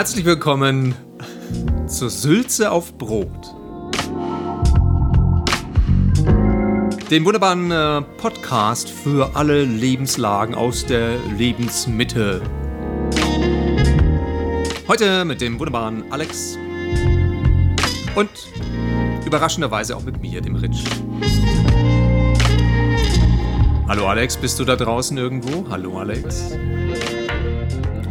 Herzlich willkommen zur Sülze auf Brot. Dem wunderbaren äh, Podcast für alle Lebenslagen aus der Lebensmitte. Heute mit dem wunderbaren Alex und überraschenderweise auch mit mir, dem Rich. Hallo Alex, bist du da draußen irgendwo? Hallo Alex.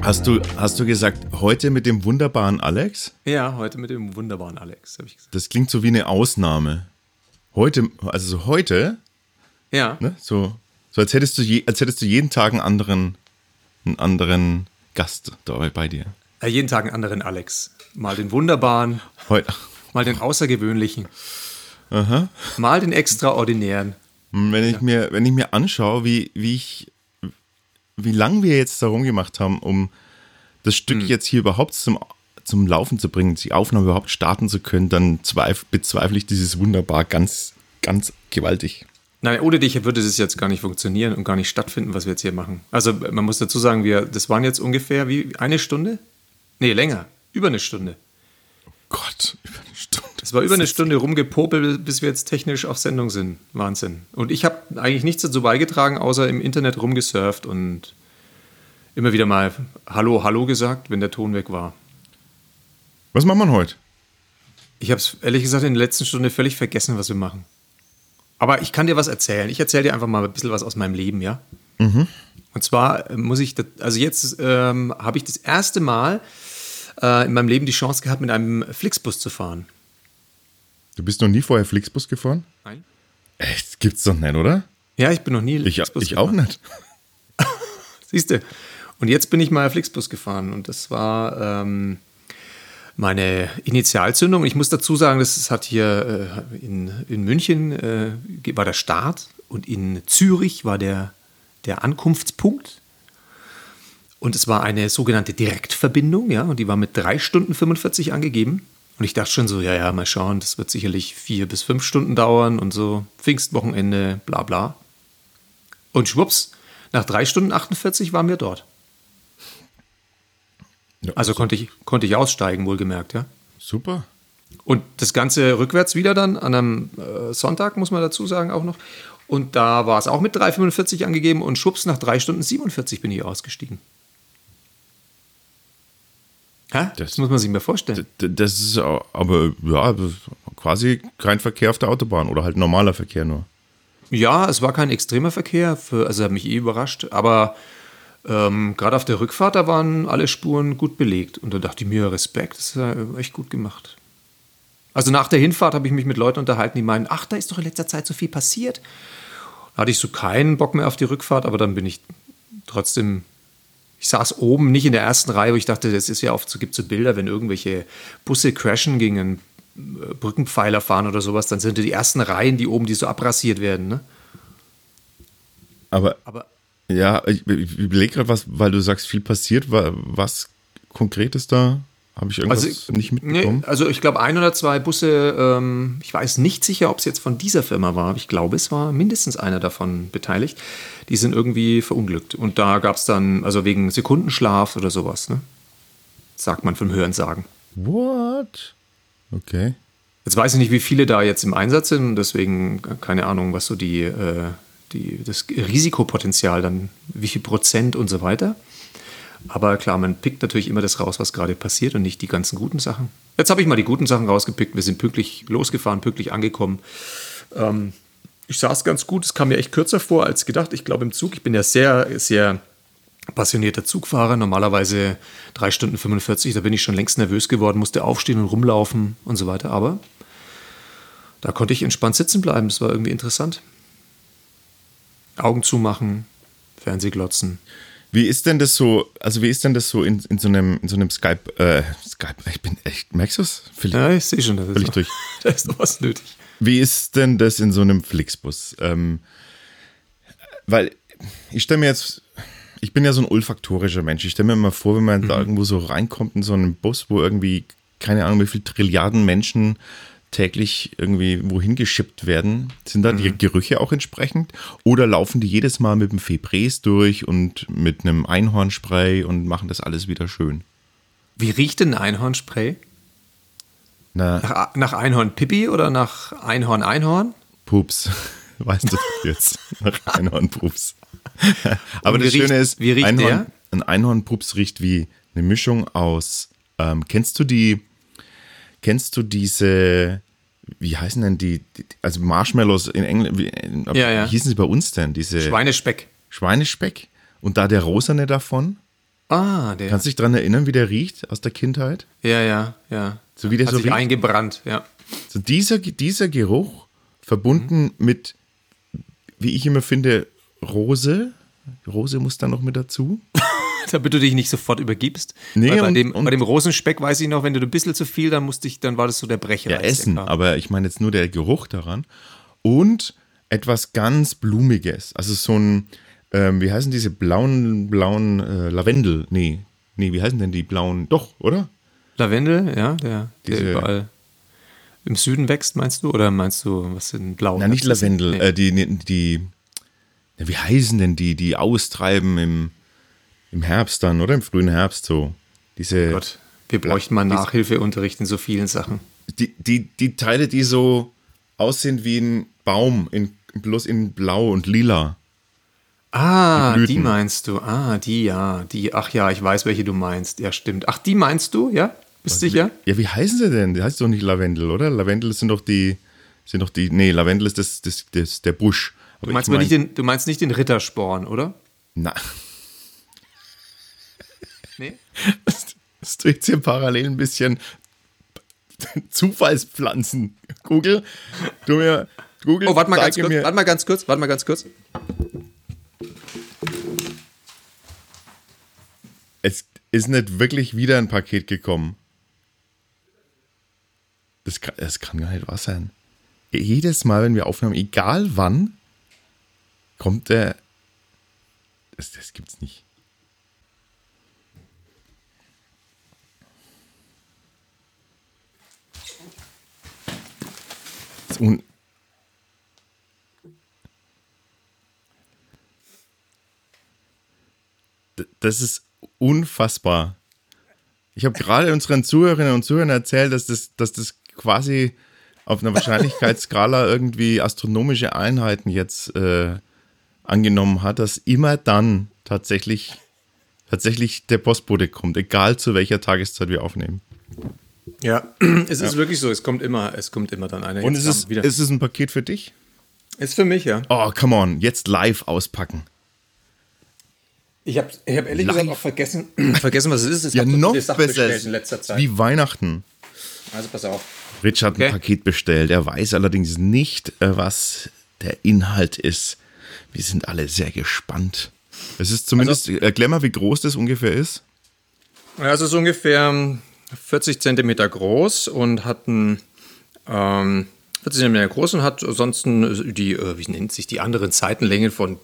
Hast du, hast du gesagt, heute mit dem wunderbaren Alex? Ja, heute mit dem wunderbaren Alex, habe ich gesagt. Das klingt so wie eine Ausnahme. Heute, also so heute, Ja. ne, so, so als hättest du je, als hättest du jeden Tag einen anderen, einen anderen Gast dabei bei dir. Äh, jeden Tag einen anderen Alex. Mal den wunderbaren, Heute. mal den außergewöhnlichen, mal den extraordinären. Wenn ich mir, wenn ich mir anschaue, wie, wie ich, wie lang wir jetzt darum gemacht haben, um das Stück jetzt hier überhaupt zum, zum Laufen zu bringen, die Aufnahme überhaupt starten zu können, dann zweif, bezweifle ich dieses wunderbar ganz, ganz gewaltig. Nein, ohne dich würde das jetzt gar nicht funktionieren und gar nicht stattfinden, was wir jetzt hier machen. Also man muss dazu sagen, wir, das waren jetzt ungefähr wie eine Stunde? Nee, länger. Über eine Stunde. Gott, über eine Stunde. Es war über eine Stunde rumgepopelt, bis wir jetzt technisch auf Sendung sind. Wahnsinn. Und ich habe eigentlich nichts dazu beigetragen, außer im Internet rumgesurft und immer wieder mal Hallo, Hallo gesagt, wenn der Ton weg war. Was macht man heute? Ich habe es ehrlich gesagt in der letzten Stunde völlig vergessen, was wir machen. Aber ich kann dir was erzählen. Ich erzähle dir einfach mal ein bisschen was aus meinem Leben, ja? Und zwar äh, muss ich, das- also jetzt ähm, habe ich das erste Mal äh, in meinem Leben die Chance gehabt, mit einem Flixbus zu fahren. Du bist noch nie vorher Flixbus gefahren? Nein? Echt? Gibt's doch nicht, oder? Ja, ich bin noch nie Ich, Flixbus ich auch nicht. Siehst du. Und jetzt bin ich mal Flixbus gefahren und das war ähm, meine Initialzündung. Ich muss dazu sagen, das hat hier äh, in, in München äh, war der Start und in Zürich war der, der Ankunftspunkt. Und es war eine sogenannte Direktverbindung, ja, und die war mit 3 Stunden 45 angegeben. Und ich dachte schon so, ja, ja, mal schauen, das wird sicherlich vier bis fünf Stunden dauern und so, Pfingstwochenende, bla bla. Und schwupps, nach 3 Stunden 48 waren wir dort. Ja, Also konnte ich, konnte ich aussteigen, wohlgemerkt, ja. Super. Und das Ganze rückwärts wieder dann an einem äh, Sonntag, muss man dazu sagen, auch noch. Und da war es auch mit 3,45 angegeben und schwupps, nach 3 Stunden 47 bin ich ausgestiegen. Hä? Das, Das- muss man sich mal vorstellen. D- Das ist aber ja das quasi kein Verkehr auf der Autobahn oder halt normaler Verkehr nur. Ja, es war kein extremer Verkehr, für, also hat mich eh überrascht, aber ähm, gerade auf der Rückfahrt, da waren alle Spuren gut belegt. Und da dachte ich mir, Respekt, das ist ja echt gut gemacht. Also nach der Hinfahrt habe ich mich mit Leuten unterhalten, die meinen, ach, da ist doch in letzter Zeit so viel passiert. Da hatte ich so keinen Bock mehr auf die Rückfahrt, aber dann bin ich trotzdem, ich saß oben, nicht in der ersten Reihe, wo ich dachte, das ist ja oft so, gibt so Bilder, wenn irgendwelche Busse crashen gegen einen äh, Brückenpfeiler fahren oder sowas, dann sind die ersten Reihen, die oben, die so abrasiert werden. Ne? Aber Aber ja, ich, ich überlege gerade, was, weil du sagst, viel passiert. wa- Was Konkretes da? Habe ich irgendwas Also, nicht mitbekommen? Nee, also ich glaube, ein oder zwei Busse, ähm, ich weiß nicht sicher, ob es jetzt von dieser Firma war, aber ich glaube, es war mindestens einer davon beteiligt. Die sind irgendwie verunglückt. Und da gab es dann, also wegen Sekundenschlaf oder sowas, ne? Sagt man vom Hörensagen. What? Okay. Jetzt weiß ich nicht, wie viele da jetzt im Einsatz sind, deswegen keine Ahnung, was so die, äh, die, das Risikopotenzial dann, wie viel Prozent und so weiter. Aber klar, man pickt natürlich immer das raus, was gerade passiert und nicht die ganzen guten Sachen. Jetzt habe ich mal die guten Sachen rausgepickt. Wir sind pünktlich losgefahren, pünktlich angekommen. Ähm, ich saß ganz gut. Es kam mir echt kürzer vor als gedacht. Ich glaube im Zug, ich bin ja sehr, sehr passionierter Zugfahrer. Normalerweise 3 Stunden 45, da bin ich schon längst nervös geworden, musste aufstehen und rumlaufen und so weiter. Aber da konnte ich entspannt sitzen bleiben. Das war irgendwie interessant. Augen zumachen, Fernsehglotzen. Wie ist denn das so, also wie ist denn das so in, in so einem, in so einem Skype, äh, Skype, ich bin echt, merkst du es? Ja, ich sehe schon, das ist, noch, durch. da ist noch was nötig. Wie ist denn das in so einem Flixbus? Ähm, weil ich stelle mir jetzt, ich bin ja so ein olfaktorischer Mensch. Ich stelle mir immer vor, wenn man da irgendwo so reinkommt in so einen Bus, wo irgendwie, keine Ahnung, wie viele Trilliarden Menschen täglich irgendwie wohin geschippt werden. Sind da die Gerüche auch entsprechend? Oder laufen die jedes Mal mit dem Febreze durch und mit einem Einhornspray und machen das alles wieder schön? Wie riecht denn Einhornspray? Na, Nach, nach Einhorn-Pipi oder nach Einhorn-Einhorn? Pups. Weißt du jetzt? Nach Einhornpups. Aber Und wie das Schöne riecht- ist, wie riecht Einhorn, der? ein Einhornpups riecht wie eine Mischung aus. Ähm, kennst du die? Kennst du diese? Wie heißen denn die? die also Marshmallows in England. Wie, Ja, ja. wie hießen sie bei uns denn? Diese Schweinespeck. Schweinespeck. Und da der rosane davon. Ah, der. Kannst du dich daran erinnern, wie der riecht aus der Kindheit? ja, ja, ja. So wie der Hat so sich riecht? eingebrannt, ja. So dieser, dieser Geruch verbunden Mhm. mit, wie ich immer finde, Rose. Rose muss da noch mit dazu. Damit du dich nicht sofort übergibst. Nee, Weil bei, und- dem, und- bei dem Rosenspeck weiß ich noch, wenn du ein bisschen zu viel, dann musste ich, dann war das so der Brecher. Ja, essen, aber ich meine jetzt nur der Geruch daran. Und etwas ganz Blumiges. Also so ein, ähm, wie heißen diese blauen, blauen äh, Lavendel? Nee, nee, wie heißen denn die blauen? Doch, oder? Lavendel, ja, der, Diese- der überall im Süden wächst, meinst du? Oder meinst du, was sind blau? Na, nicht Lavendel, Nee. äh, die, die, ja, wie heißen denn die, die austreiben im, im Herbst dann, oder? Im frühen Herbst so. Diese, Gott, wir bräuchten mal Nachhilfeunterricht in so vielen Sachen. die, die, die Teile, die so aussehen wie ein Baum, in, bloß in blau und lila. Ah, Die die, meinst du. Ah, die, ja. Die, ach ja, ich weiß, welche du meinst. Ja, stimmt. Ach, die meinst du, ja? Bist sicher? Ja, wie heißen sie denn? Die heißt doch nicht Lavendel, oder? Lavendel sind doch die, sind doch die, nee, Lavendel ist das, das, das der Busch. Aber Du meinst, ich mein- nicht den, du meinst nicht den Rittersporn, oder? Na, Nee? das du jetzt hier parallel ein bisschen Zufallspflanzen. Google, du mir, Google, Oh, warte mal ganz kurz. mir, Warte mal ganz kurz. Warte mal ganz kurz. es ist nicht wirklich wieder ein Paket gekommen. Das kann, das kann gar nicht wahr sein. Jedes Mal, wenn wir aufnehmen, egal wann, kommt der. Das, das gibt's nicht. Un das ist unfassbar. Ich habe gerade unseren Zuhörerinnen und Zuhörern erzählt, dass das, dass das quasi auf einer Wahrscheinlichkeitsskala irgendwie astronomische Einheiten jetzt äh, angenommen hat, dass immer dann tatsächlich, tatsächlich der Postbote kommt, egal zu welcher Tageszeit wir aufnehmen. Ja, es ist wirklich so. Es kommt immer, es kommt immer dann einer. Und ist es, wieder. ist es ein Paket für dich? ist für mich, ja. Oh, come on, jetzt live auspacken. Ich habe ich hab ehrlich Live. gesagt auch vergessen, vergessen, was es ist. Es Ja, so noch Sachen besser. bestellt in letzter Zeit. Wie Weihnachten. Also pass auf. Rich hat ein Okay. Paket bestellt. Er weiß allerdings nicht, äh, was der Inhalt ist. Wir sind alle sehr gespannt. Es ist zumindest, erklär mal, wie groß das ungefähr ist. Ja, es ist ungefähr 40 Zentimeter groß und hat ein ähm, 40 Zentimeter groß und hat ansonsten die, äh, wie nennt sich die anderen Seitenlängen von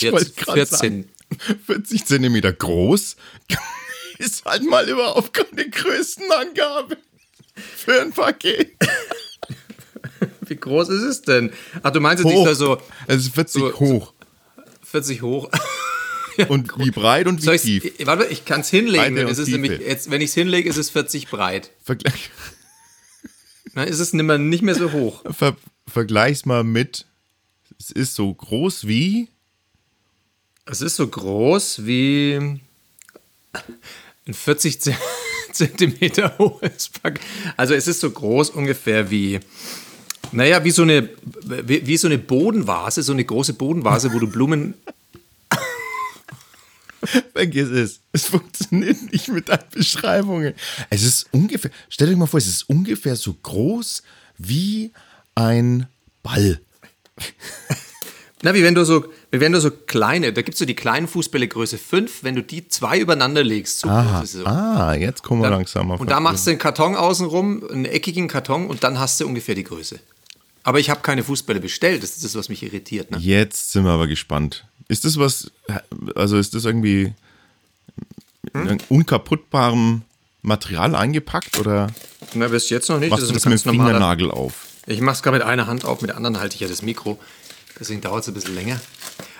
wollte 14, grad 14 sagen. 40 Zentimeter groß ist halt mal überhaupt keine Größenangabe für ein Paket. Wie groß ist es denn? Ach, du meinst jetzt nicht so Es ist 40 so- hoch. 40 hoch. Und wie breit und wie tief. ich, warte, ich kann es hinlegen. Breite ist nämlich, jetzt, wenn ich es hinlege, ist es 40 breit. Vergleich, Dann ist es nicht mehr, nicht mehr so hoch. ver, vergleich's mal mit, es ist so groß wie, Es ist so groß wie ein 40 Ze- Zentimeter hohes Pack. Also es ist so groß ungefähr wie, naja, wie so eine, wie, wie so eine Bodenvase, so eine große Bodenvase, wo du Blumen. Vergiss es. Es funktioniert nicht mit deinen Beschreibungen. Es ist ungefähr, stell dir mal vor, es ist ungefähr so groß wie ein Ball. Na, wie wenn du so, wie wenn du so kleine, da gibt es so die kleinen Fußbälle Größe 5, wenn du die zwei übereinander legst, so Aha. groß ist es. so. Ah, jetzt kommen wir Dann- langsam auf. Und da machst du einen Karton außenrum, einen eckigen Karton und dann hast du ungefähr die Größe. Aber ich habe keine Fußbälle bestellt, das ist das, was mich irritiert. Ne? Jetzt sind wir aber gespannt. Ist das was, also ist das irgendwie Hm? in unkaputtbarem Material eingepackt oder Na, bis jetzt noch nicht. machst das du das mit dem normaler- Fingernagel auf? Ich mache es gerade mit einer Hand auf, mit der anderen halte ich ja das Mikro. Deswegen dauert es ein bisschen länger.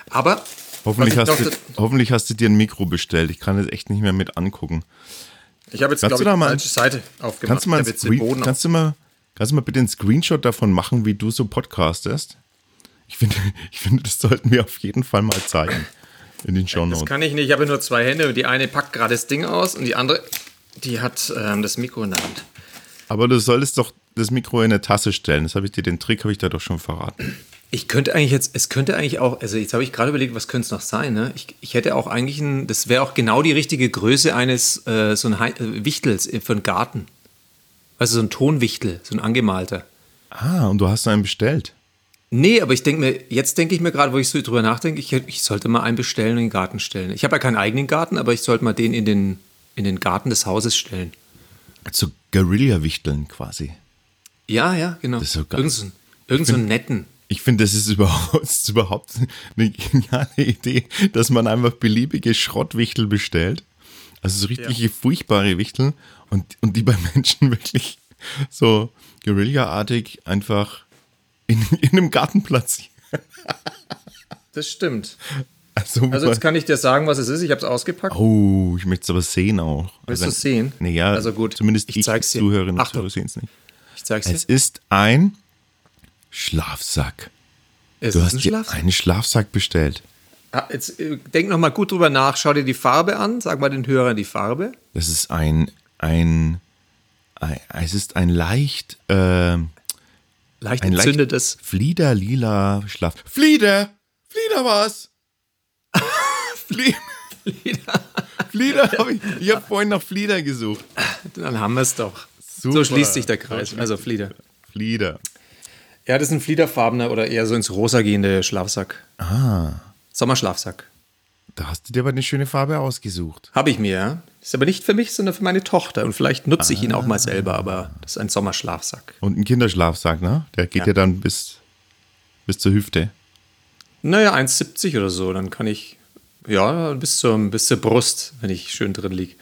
Aber Hoffentlich hast, noch du, hoffentlich hast du dir ein Mikro bestellt. Ich kann das echt nicht mehr mit angucken. Ich habe jetzt, glaube ich, die falsche Seite aufgemacht. Kannst du, mal Boden kannst, du mal, kannst du mal bitte einen Screenshot davon machen, wie du so podcastest? Ich finde, ich finde, das sollten wir auf jeden Fall mal zeigen. In den Show Das Notes. kann ich nicht. Ich habe nur zwei Hände. und Die eine packt gerade das Ding aus und die andere, die hat ähm, das Mikro in der Hand. Aber du solltest doch das Mikro in eine Tasse stellen. Das habe ich dir, den Trick habe ich da doch schon verraten. Ich könnte eigentlich jetzt, es könnte eigentlich auch, also jetzt habe ich gerade überlegt, was könnte es noch sein, ne? Ich, ich hätte auch eigentlich ein, das wäre auch genau die richtige Größe eines, äh, so ein äh, Wichtels für einen Garten. Also so ein Tonwichtel, so ein angemalter. Ah, und du hast einen bestellt. Nee, aber ich denke mir, jetzt denke ich mir gerade, wo ich so drüber nachdenke, ich, ich sollte mal einen bestellen und in den Garten stellen. Ich habe ja keinen eigenen Garten, aber ich sollte mal den in den, in den Garten des Hauses stellen. So Guerilla-Wichteln quasi. Ja, ja, genau. Das ist so geil. Irgend so, einen- irgend so einen netten. Ich finde, das ist überhaupt, das ist überhaupt eine geniale Idee, dass man einfach beliebige Schrottwichtel bestellt. Also so richtige furchtbare Wichtel und, und die bei Menschen wirklich so Guerilla-artig einfach in, in einem Garten platzieren. Das stimmt. Also, Also jetzt kann ich dir sagen, was es ist. Ich habe es ausgepackt. oh, ich möchte es aber sehen auch. Willst Also, du es sehen? Naja, Also gut, zumindest ich ich, zeig's dir. Zuhörerinnen und. Zuhörer sehen es nicht. Ich zeig's Es dir. ist ein Schlafsack. Es Du ist hast ein dir Schlafsack. einen Schlafsack bestellt. Jetzt äh, denk noch mal gut drüber nach. Schau dir die Farbe an. Sag mal den Hörern die Farbe. Das ist ein, ein, ein es ist ein leicht, ähm, Leicht ein leicht entzündetes. fliederlila Schlaf. Flieder! Flieder was? Flie Flieder habe ich. Ich habe vorhin nach Flieder gesucht. Dann haben wir es doch. So Super. schließt sich der Kreis. Also Flieder. Flieder. Ja, das ist ein fliederfarbener oder eher so ins Rosa gehende Schlafsack. Ah, Sommerschlafsack. da hast du dir aber eine schöne Farbe ausgesucht. Habe ich mir, ja. Ist aber nicht für mich, sondern für meine Tochter. Und vielleicht nutze ich ihn auch mal selber, aber das ist ein Sommerschlafsack. Und ein Kinderschlafsack, ne? Der geht Ja. ja, dann bis, bis zur Hüfte. Naja, 1,70 oder so. Dann kann ich, ja, bis zur, bis zur Brust, wenn ich schön drin liege.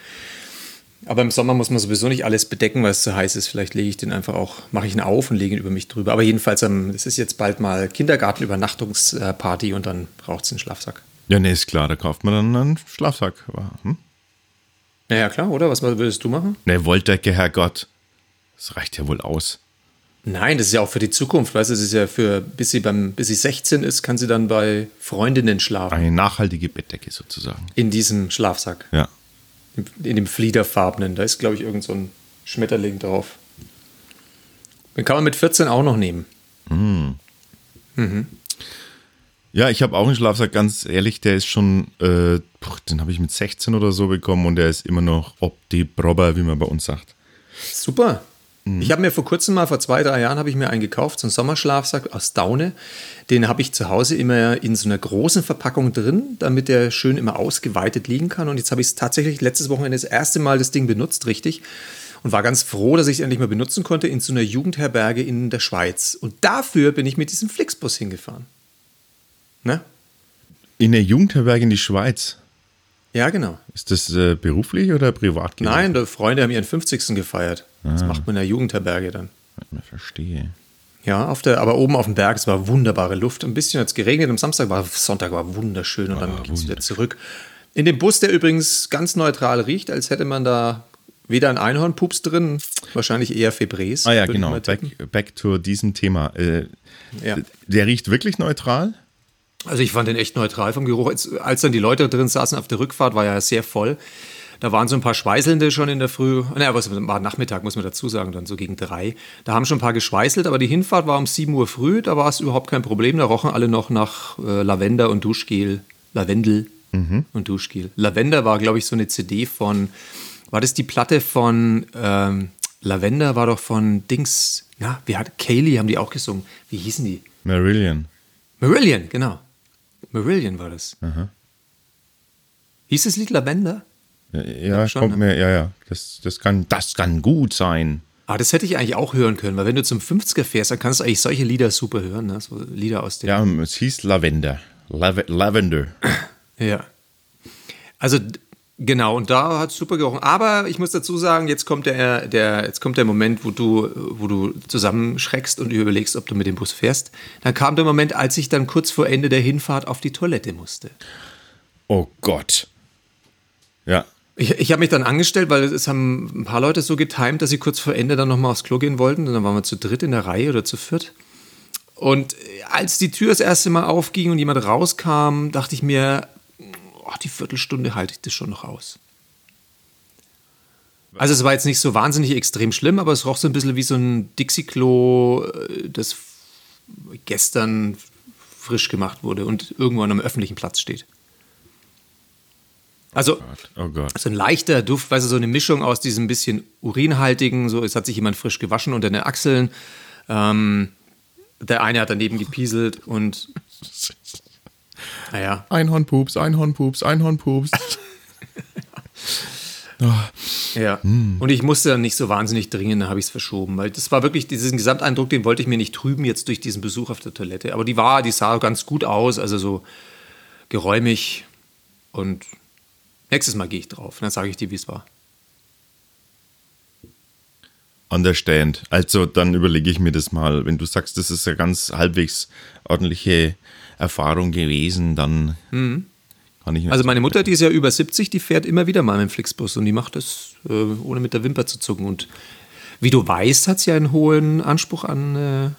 Aber im Sommer muss man sowieso nicht alles bedecken, weil es zu heiß ist. Vielleicht lege ich den einfach auch, mache ich ihn auf und lege ihn über mich drüber. Aber jedenfalls, ähm, es ist jetzt bald mal Kindergartenübernachtungsparty und dann braucht es einen Schlafsack. Ja, nee, ist klar, da kauft man dann einen Schlafsack. Hm? Ja, ja, klar, oder? Was würdest du machen? Ne, Wolldecke, Herrgott. Das reicht ja wohl aus. Nein, das ist ja auch für die Zukunft. Weißt du, es ist ja für, bis sie, beim, bis sie 16 ist, kann sie dann bei Freundinnen schlafen. Eine nachhaltige Bettdecke sozusagen. In diesem Schlafsack. Ja. In dem Fliederfarbenen. Da ist, glaube ich, irgend so ein Schmetterling drauf. Den kann man mit 14 auch noch nehmen. Ja, ich habe auch einen Schlafsack, ganz ehrlich, der ist schon, äh, den habe ich mit 16 oder so bekommen und der ist immer noch ob die Prober, wie man bei uns sagt. Super. Ich habe mir vor kurzem mal, vor zwei, drei Jahren, habe ich mir einen gekauft, so einen Sommerschlafsack aus Daune. Den habe ich zu Hause immer in so einer großen Verpackung drin, damit der schön immer ausgeweitet liegen kann. Und jetzt habe ich es tatsächlich letztes Wochenende das erste Mal das Ding benutzt, richtig. Und war ganz froh, dass ich es endlich mal benutzen konnte in so einer Jugendherberge in der Schweiz. Und dafür bin ich mit diesem Flixbus hingefahren. Ne? In der Jugendherberge in die Schweiz. Ja, genau. Ist das äh, beruflich oder privat gewesen? Nein, die Freunde haben ihren 50. gefeiert. Das Ah. macht man in der Jugendherberge dann. Ich verstehe. Ja, auf der, aber oben auf dem Berg, es war wunderbare Luft. Ein bisschen hat es geregnet, am Samstag war Sonntag war wunderschön und dann ging es wieder zurück. In dem Bus, der übrigens ganz neutral riecht, als hätte man da weder ein Einhornpups drin, wahrscheinlich eher Febrés. Ah ja, genau. Back, back to diesem Thema. Äh, Ja. Der riecht wirklich neutral? Also ich fand den echt neutral vom Geruch. Als, als dann die Leute drin saßen auf der Rückfahrt, war ja sehr voll. Da waren so ein paar Schweißelnde schon in der Früh. Naja, was war Nachmittag, muss man dazu sagen, dann so gegen drei. Da haben schon ein paar geschweißelt, aber die Hinfahrt war um 7 Uhr früh. Da war es überhaupt kein Problem. Da rochen alle noch nach äh, Lavender und Duschgel. Lavendel und Duschgel. Lavender war, glaube ich, so eine CD von. War das die Platte von ähm, Lavender? War doch von Dings. Na, wie hat Kaylee haben die auch gesungen? Wie hießen die? Marillion. Marillion, genau. Marillion war das. Hieß das Lied Lavender? Ja, ja schon, kommt ne? mir, ja, ja. Das, das, kann, das kann gut sein. Ah, das hätte ich eigentlich auch hören können, weil wenn du zum 50er fährst, dann kannst du eigentlich solche Lieder super hören, ne? So Lieder aus dem. Ja, es hieß Lavender. Lav Lavender. Ja. Also genau, und da hat es super gerochen. Aber ich muss dazu sagen, jetzt kommt der, der, jetzt kommt der Moment, wo du, wo du zusammenschreckst und überlegst, ob du mit dem Bus fährst. Dann kam der Moment, als ich dann kurz vor Ende der Hinfahrt auf die Toilette musste. Oh Gott. Ja. Ich, ich habe mich dann angestellt, weil es haben ein paar Leute so getimt, dass sie kurz vor Ende dann nochmal aufs Klo gehen wollten. Und dann waren wir zu dritt in der Reihe oder zu viert. Und als die Tür das erste Mal aufging und jemand rauskam, dachte ich mir, oh, die Viertelstunde halte ich das schon noch aus. Also es war jetzt nicht so wahnsinnig extrem schlimm, aber es roch so ein bisschen wie so ein Dixie-Klo, äh, das gestern frisch gemacht wurde und irgendwo an einem öffentlichen Platz steht. Also Oh Gott. so ein leichter Duft, weißt du, so eine Mischung aus diesem bisschen urinhaltigen, so es hat sich jemand frisch gewaschen unter den Achseln. Ähm, der eine hat daneben gepieselt und naja, Einhornpups, Einhornpups, Einhornpups. ja. Und ich musste dann nicht so wahnsinnig dringend, dann habe ich es verschoben, weil das war wirklich diesen Gesamteindruck, den wollte ich mir nicht trüben jetzt durch diesen Besuch auf der Toilette. Aber die war, die sah ganz gut aus, also so geräumig und nächstes Mal gehe ich drauf, dann sage ich dir, wie es war. Understand. Also dann überlege ich mir das mal. Wenn du sagst, das ist eine ganz halbwegs ordentliche Erfahrung gewesen, dann kann ich mir Also meine Mutter, die ist ja über 70, die fährt immer wieder mal mit dem Flixbus und die macht das äh, ohne mit der Wimper zu zucken. Und wie du weißt, hat sie einen hohen Anspruch an äh,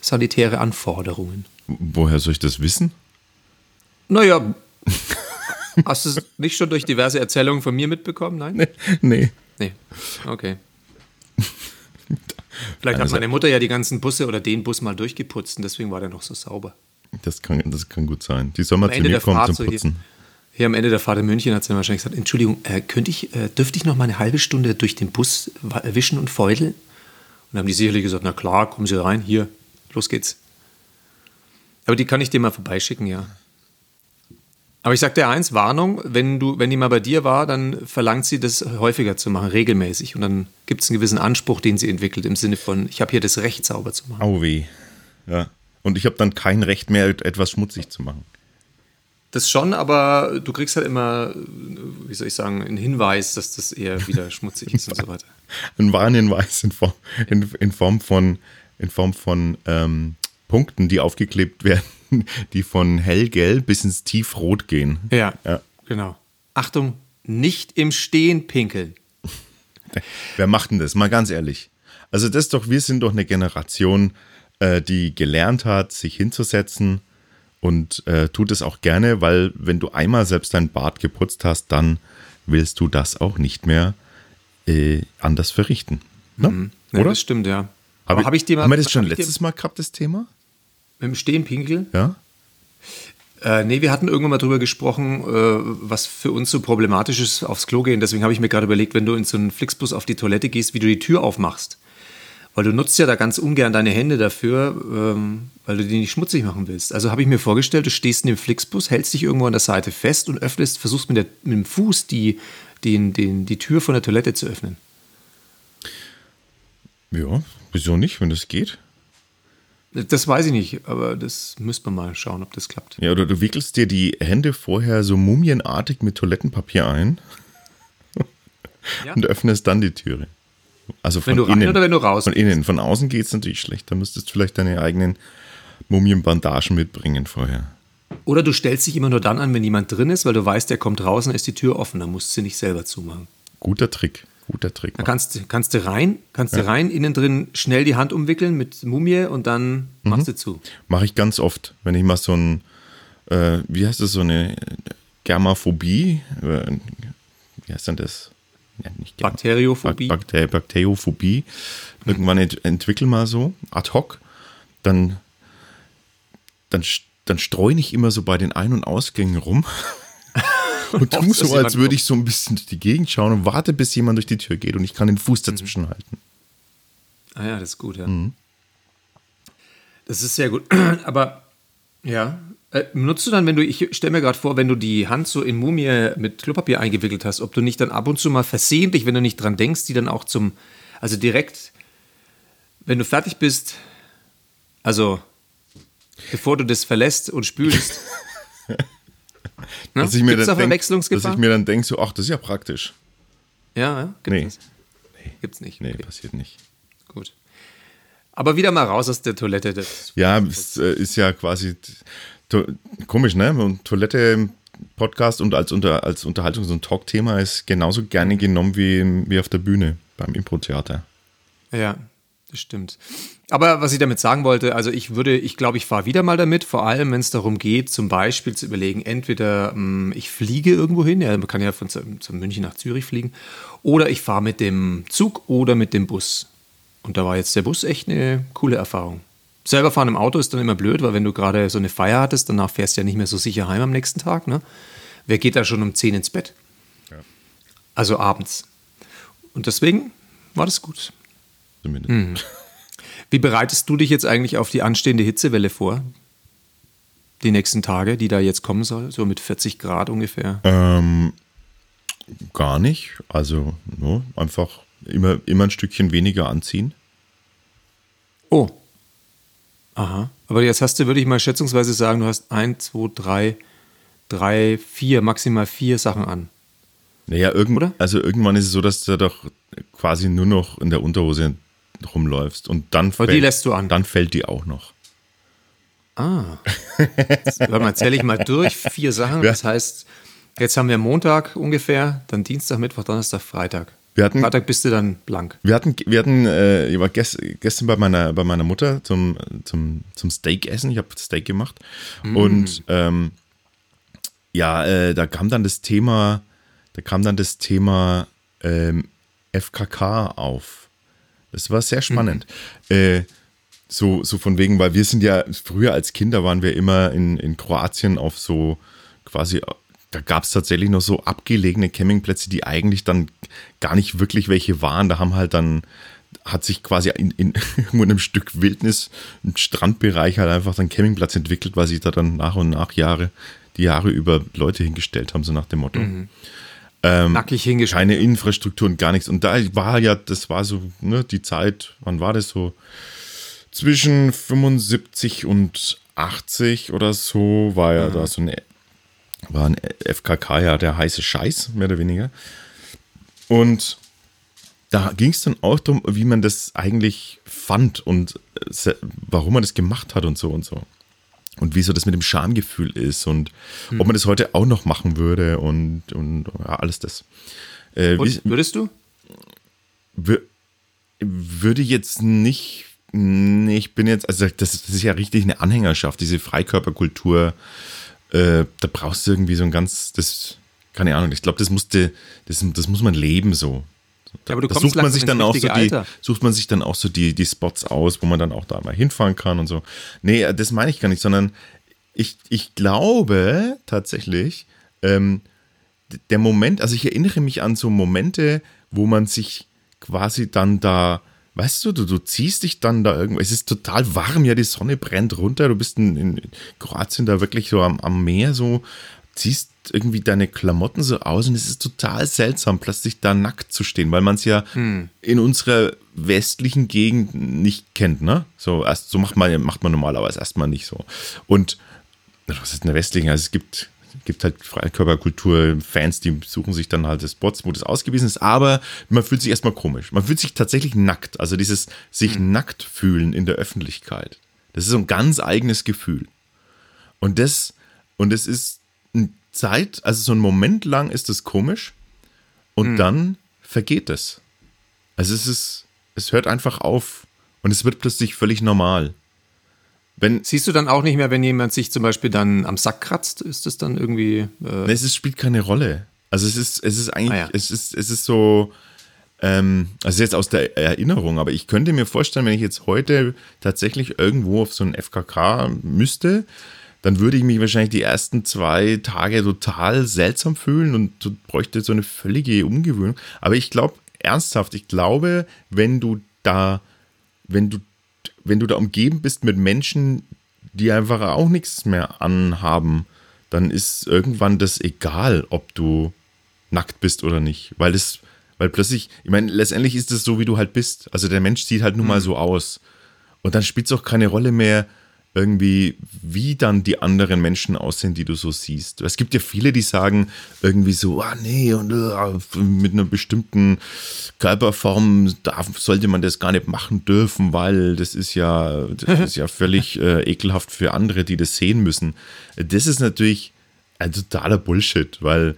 sanitäre Anforderungen. Woher soll ich das wissen? Naja, hast du es nicht schon durch diverse Erzählungen von mir mitbekommen? Nein? nee. Nee. Okay. Vielleicht hat Also- meine Mutter ja die ganzen Busse oder den Bus mal durchgeputzt und deswegen war der noch so sauber. Das kann, das kann gut sein. Die soll mal Am zu Ende mir kommen Fahrt zum so hier, Putzen. hier am Ende der Fahrt in München hat sie wahrscheinlich gesagt, Entschuldigung, äh, könnte ich, äh, dürfte ich noch mal eine halbe Stunde durch den Bus wischen und feudeln? Und dann haben die sicherlich gesagt, na klar, kommen Sie rein, hier, los geht's. Aber die kann ich dir mal vorbeischicken, ja. Aber ich sag dir eins, Warnung, wenn du, wenn die mal bei dir war, dann verlangt sie das häufiger zu machen, regelmäßig. Und dann gibt es einen gewissen Anspruch, den sie entwickelt, im Sinne von, ich habe hier das Recht, sauber zu machen. Au weh. Ja. Und ich habe dann kein Recht mehr, etwas schmutzig zu machen. Das schon, aber du kriegst halt immer, wie soll ich sagen, einen Hinweis, dass das eher wieder schmutzig ist und so weiter. Ein Warnhinweis in Form, in, in Form von, in Form von ähm, Punkten, die aufgeklebt werden, die von hellgelb bis ins tiefrot gehen. Ja, Ja. genau. Achtung, nicht im Stehen pinkeln. Wer macht denn das? Mal ganz ehrlich. Also das ist doch, wir sind doch eine Generation, äh, die gelernt hat, sich hinzusetzen und äh, tut es auch gerne, weil wenn du einmal selbst dein Bart geputzt hast, dann willst du das auch nicht mehr äh, anders verrichten. Ne? Ja, Oder? Das stimmt, ja. Hab Aber habe ich dir mal. haben wir das schon hab ich letztes Mal gehabt, das Thema? Mit dem Stehen pinkeln? Ja? Äh, nee, wir hatten irgendwann mal drüber gesprochen, äh, was für uns so problematisch ist, aufs Klo gehen. Deswegen habe ich mir gerade überlegt, wenn du in so einen Flixbus auf die Toilette gehst, wie du die Tür aufmachst. Weil du nutzt ja da ganz ungern deine Hände dafür, ähm, weil du die nicht schmutzig machen willst. Also habe ich mir vorgestellt, du stehst in dem Flixbus, hältst dich irgendwo an der Seite fest und öffnest, versuchst mit, der, mit dem Fuß die, den, den, die Tür von der Toilette zu öffnen. Ja, wieso nicht, wenn das geht? Das weiß ich nicht, aber das müsste man mal schauen, ob das klappt. Ja, oder du wickelst dir die Hände vorher so mumienartig mit Toilettenpapier ein Ja. und öffnest dann die Türe. Also von Wenn du rein innen. oder wenn du raus Von innen. Von außen geht es natürlich schlecht. Da müsstest du vielleicht deine eigenen Mumienbandagen mitbringen vorher. Oder du stellst dich immer nur dann an, wenn jemand drin ist, weil du weißt, der kommt raus und ist die Tür offen. Dann musst du sie nicht selber zumachen. Guter Trick. Guter Trick. Dann kannst, kannst du rein, kannst du rein, innen drin schnell die Hand umwickeln mit Mumie und dann Mhm. machst du zu. Mache ich ganz oft, wenn ich mal so ein, äh, wie heißt das, so eine Germaphobie, äh, wie heißt denn das? Ja, nicht Germ- Bakteriophobie. Bak Bakter Bakteriophobie irgendwann ent entwickel mal so, ad hoc, dann, dann, dann streue ich immer so bei den Ein- und Ausgängen rum und tu hoffst, so, als würde ich so ein bisschen durch die Gegend schauen und warte, bis jemand durch die Tür geht und ich kann den Fuß dazwischen halten. Ah ja, das ist gut, ja. Mhm. Das ist sehr gut. Aber ja, äh, nutzt du dann, wenn du, ich stelle mir gerade vor, wenn du die Hand so in Mumie mit Klopapier eingewickelt hast, ob du nicht dann ab und zu mal versehentlich, wenn du nicht dran denkst, die dann auch zum, also direkt, wenn du fertig bist, also bevor du das verlässt und spülst. ne? Dass ich mir Gibt's dann da dass ich mir dann denke, so, ach, das ist ja praktisch. ja, ja, gibt Nee. es. Gibt's nicht. Nee, Okay, passiert nicht. gut. Aber wieder mal raus aus der Toilette. Das Ja, es äh, ist ja quasi komisch, ne? Und Toilette Podcast und als, unter, als Unterhaltungs- und Talkthema ist genauso gerne genommen wie, wie auf der Bühne beim Impro-Theater. Ja, das stimmt. Aber was ich damit sagen wollte, also ich würde, ich glaube, ich fahre wieder mal damit, vor allem wenn es darum geht, zum Beispiel zu überlegen, entweder mh, hm, ich fliege irgendwo hin, ja, man kann ja von, von München nach Zürich fliegen, oder ich fahre mit dem Zug oder mit dem Bus. Und da war jetzt der Bus echt eine coole Erfahrung. Selber fahren im Auto ist dann immer blöd, weil wenn du gerade so eine Feier hattest, danach fährst du ja nicht mehr so sicher heim am nächsten Tag. Ne? Wer geht da schon um 10 ins Bett? Ja. Also abends. Und deswegen war das gut. Zumindest. Hm. Wie bereitest du dich jetzt eigentlich auf die anstehende Hitzewelle vor? Die nächsten Tage, die da jetzt kommen soll, so mit 40 Grad ungefähr? Ähm, gar nicht. Also no, einfach immer, immer ein Stückchen weniger anziehen. Oh. Aha. Aber jetzt hast du, würde ich mal schätzungsweise sagen, du hast ein, zwei, drei, drei, vier, maximal vier Sachen an. Naja, irgend, also irgendwann ist es so, dass du doch quasi nur noch in der Unterhose rumläufst. Und dann, fällt, die lässt du an. dann fällt die auch noch. Ah. Warte mal, zähle ich mal durch. Vier Sachen. Das heißt, jetzt haben wir Montag ungefähr, dann Dienstag, Mittwoch, Donnerstag, Freitag. Wir hatten, Freitag bist du dann blank. Wir hatten, wir hatten, äh, ich war gest, gestern bei meiner, bei meiner Mutter zum, zum, zum Steak essen. Ich habe Steak gemacht. Mm. Und ähm, ja, äh, da kam dann das Thema, da kam dann das Thema ähm, FKK auf. Das war sehr spannend. Mhm. Äh, so, so von wegen, weil wir sind ja, früher als Kinder waren wir immer in, in Kroatien auf so quasi, da gab es tatsächlich noch so abgelegene Campingplätze, die eigentlich dann gar nicht wirklich welche waren. Da haben halt dann, hat sich quasi in, in irgendwo in einem Stück Wildnis, im Strandbereich halt einfach dann Campingplatz entwickelt, weil sich da dann nach und nach Jahre, die Jahre über Leute hingestellt haben, so nach dem Motto. Mhm. Ähm, Nackig hingeschrieben. Keine Infrastruktur und gar nichts. Und da war ja, das war so, ne, die Zeit, wann war das so? Zwischen 75 und 80 oder so war ja mhm. da so eine, war ein FKK ja der heiße Scheiß, mehr oder weniger. Und da ging es dann auch darum, wie man das eigentlich fand und äh, warum man das gemacht hat und so und so und wieso das mit dem Schamgefühl ist und hm. ob man das heute auch noch machen würde und, und ja, alles das. Äh, wie, würdest du? Würde jetzt nicht, nee, ich bin jetzt, also das, das ist ja richtig eine Anhängerschaft, diese Freikörperkultur, äh, da brauchst du irgendwie so ein ganz, das, keine Ahnung, ich glaube, das musste, das, das muss man leben so. Ja, aber du da sucht man sich dann auch so die, sucht man sich dann auch so die, die Spots aus, wo man dann auch da mal hinfahren kann und so. Nee, das meine ich gar nicht, sondern ich, ich glaube tatsächlich, ähm, der Moment, also ich erinnere mich an so Momente, wo man sich quasi dann da, weißt du, du, du ziehst dich dann da irgendwo, es ist total warm, ja, die Sonne brennt runter, du bist in, in Kroatien da wirklich so am, am Meer so, ziehst irgendwie deine Klamotten so aus und es ist total seltsam, plötzlich da nackt zu stehen, weil man es ja hm. in unserer westlichen Gegend nicht kennt, ne? So erst so macht man macht man normalerweise erstmal nicht so. Und was ist eine westliche? Also es gibt gibt halt Freikörperkultur-Fans, die suchen sich dann halt Spots, wo das ausgewiesen ist, aber man fühlt sich erstmal komisch. Man fühlt sich tatsächlich nackt. Also dieses sich hm. nackt fühlen in der Öffentlichkeit. Das ist so ein ganz eigenes Gefühl. Und das, und das ist Zeit, also so einen Moment lang ist es komisch und mhm. dann vergeht es. Also es ist, es hört einfach auf und es wird plötzlich völlig normal. Wenn, Siehst du dann auch nicht mehr, wenn jemand sich zum Beispiel dann am Sack kratzt, ist das dann irgendwie. Äh es ist, spielt keine Rolle. Also es ist, es ist eigentlich, ah ja. es ist, es ist so, ähm, also jetzt aus der Erinnerung, aber ich könnte mir vorstellen, wenn ich jetzt heute tatsächlich irgendwo auf so ein FKK müsste, dann würde ich mich wahrscheinlich die ersten zwei Tage total seltsam fühlen und bräuchte so eine völlige Umgewöhnung. Aber ich glaube, ernsthaft, ich glaube, wenn du da, wenn du, wenn du da umgeben bist mit Menschen, die einfach auch nichts mehr anhaben, dann ist irgendwann das egal, ob du nackt bist oder nicht. Weil das, weil plötzlich, ich meine, letztendlich ist es so, wie du halt bist. Also der Mensch sieht halt nun mal mhm. so aus. Und dann spielt es auch keine Rolle mehr, irgendwie, wie dann die anderen Menschen aussehen, die du so siehst. Es gibt ja viele, die sagen irgendwie so, ah nee, und uh, mit einer bestimmten Körperform darf, sollte man das gar nicht machen dürfen, weil das ist ja, das ist ja völlig äh, ekelhaft für andere, die das sehen müssen. Das ist natürlich ein totaler Bullshit, weil,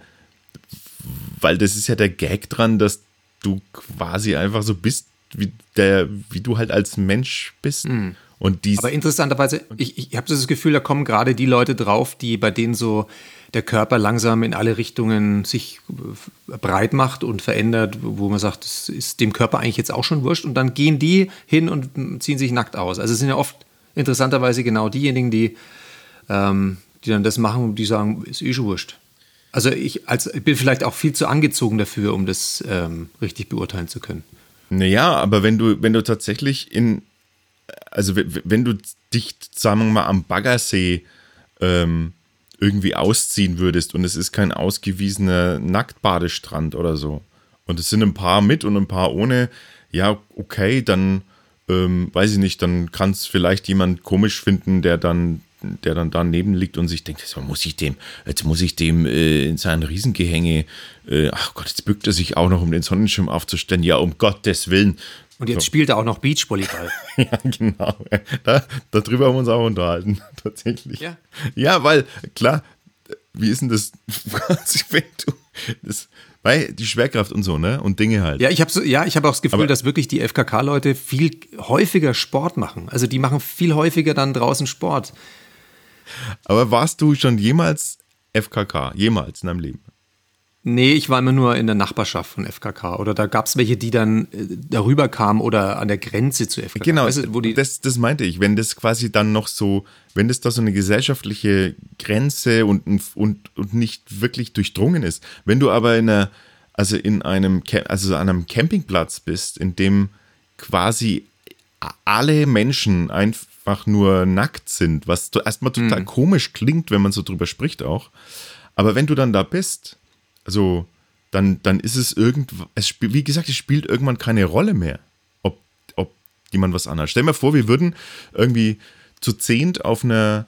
weil das ist ja der Gag dran, dass du quasi einfach so bist, wie, der, wie du halt als Mensch bist. Mhm. Und dies Aber interessanterweise, ich, ich habe das Gefühl, da kommen gerade die Leute drauf, die bei denen so der Körper langsam in alle Richtungen sich äh, breit macht und verändert, wo man sagt, das ist dem Körper eigentlich jetzt auch schon wurscht. Und dann gehen die hin und ziehen sich nackt aus. Also es sind ja oft interessanterweise genau diejenigen, die, ähm, die dann das machen und die sagen, ist eh schon wurscht. Also ich, als, ich bin vielleicht auch viel zu angezogen dafür, um das ähm, richtig beurteilen zu können. Naja, aber wenn du, wenn du tatsächlich in, also wenn du dich, sagen wir mal, am Baggersee ähm, irgendwie ausziehen würdest und es ist kein ausgewiesener Nacktbadestrand oder so und es sind ein paar mit und ein paar ohne, ja, okay, dann ähm, weiß ich nicht, dann kann es vielleicht jemand komisch finden, der dann der dann daneben liegt und sich denkt, jetzt muss ich dem, jetzt muss ich dem äh, in sein Riesengehänge, äh, ach Gott, jetzt bückt er sich auch noch, um den Sonnenschirm aufzustellen. Ja, um Gottes Willen. Und jetzt so. spielt er auch noch Beachvolleyball. ja, genau. Da, darüber haben wir uns auch unterhalten, tatsächlich. Ja. Ja, weil, klar, wie ist denn das, wenn du, das, weil die Schwerkraft und so, ne? Und Dinge halt. Ja, ich habe so, ja, ich habe auch das Gefühl, Aber dass wirklich die FKK-Leute viel häufiger Sport machen. Also die machen viel häufiger dann draußen Sport. Aber warst du schon jemals FKK? Jemals in deinem Leben? Nee, ich war immer nur in der Nachbarschaft von FKK. Oder da gab es welche, die dann äh, darüber kamen oder an der Grenze zu FKK. Genau, weißt du, wo die das, das meinte ich. Wenn das quasi dann noch so, wenn das da so eine gesellschaftliche Grenze und, und, und nicht wirklich durchdrungen ist. Wenn du aber in einer, also in einem, also an einem Campingplatz bist, in dem quasi alle Menschen einfach nur nackt sind, was erstmal total mhm. komisch klingt, wenn man so drüber spricht auch. Aber wenn du dann da bist, also dann, dann ist es irgendwann, es wie gesagt, es spielt irgendwann keine Rolle mehr, ob, ob jemand was anhat. Stell dir mal vor, wir würden irgendwie zu zehnt auf einer,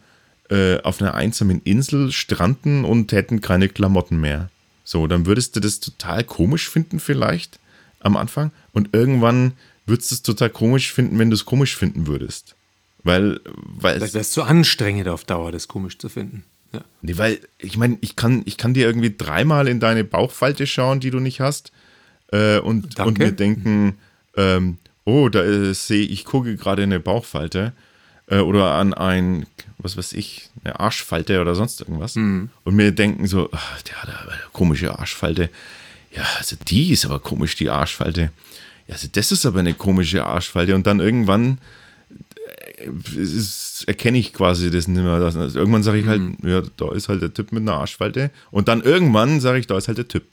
äh, auf einer einsamen Insel stranden und hätten keine Klamotten mehr. So, dann würdest du das total komisch finden, vielleicht am Anfang. Und irgendwann würdest du es total komisch finden, wenn du es komisch finden würdest. Weil, weil wäre es zu anstrengend auf Dauer, das komisch zu finden. Ja. Nee, weil, ich meine, ich kann, ich kann dir irgendwie dreimal in deine Bauchfalte schauen, die du nicht hast, äh, und, und mir denken, ähm, oh, da äh, sehe ich, gucke gerade eine Bauchfalte äh, oder an ein, was weiß ich, eine Arschfalte oder sonst irgendwas. Mhm. Und mir denken so, ach, der hat eine komische Arschfalte. Ja, also die ist aber komisch, die Arschfalte. Ja, also das ist aber eine komische Arschfalte. Und dann irgendwann ist, erkenne ich quasi das nicht mehr. Also irgendwann sage ich halt, mhm. ja, da ist halt der Typ mit einer Arschfalte. Und dann irgendwann sage ich, da ist halt der Typ.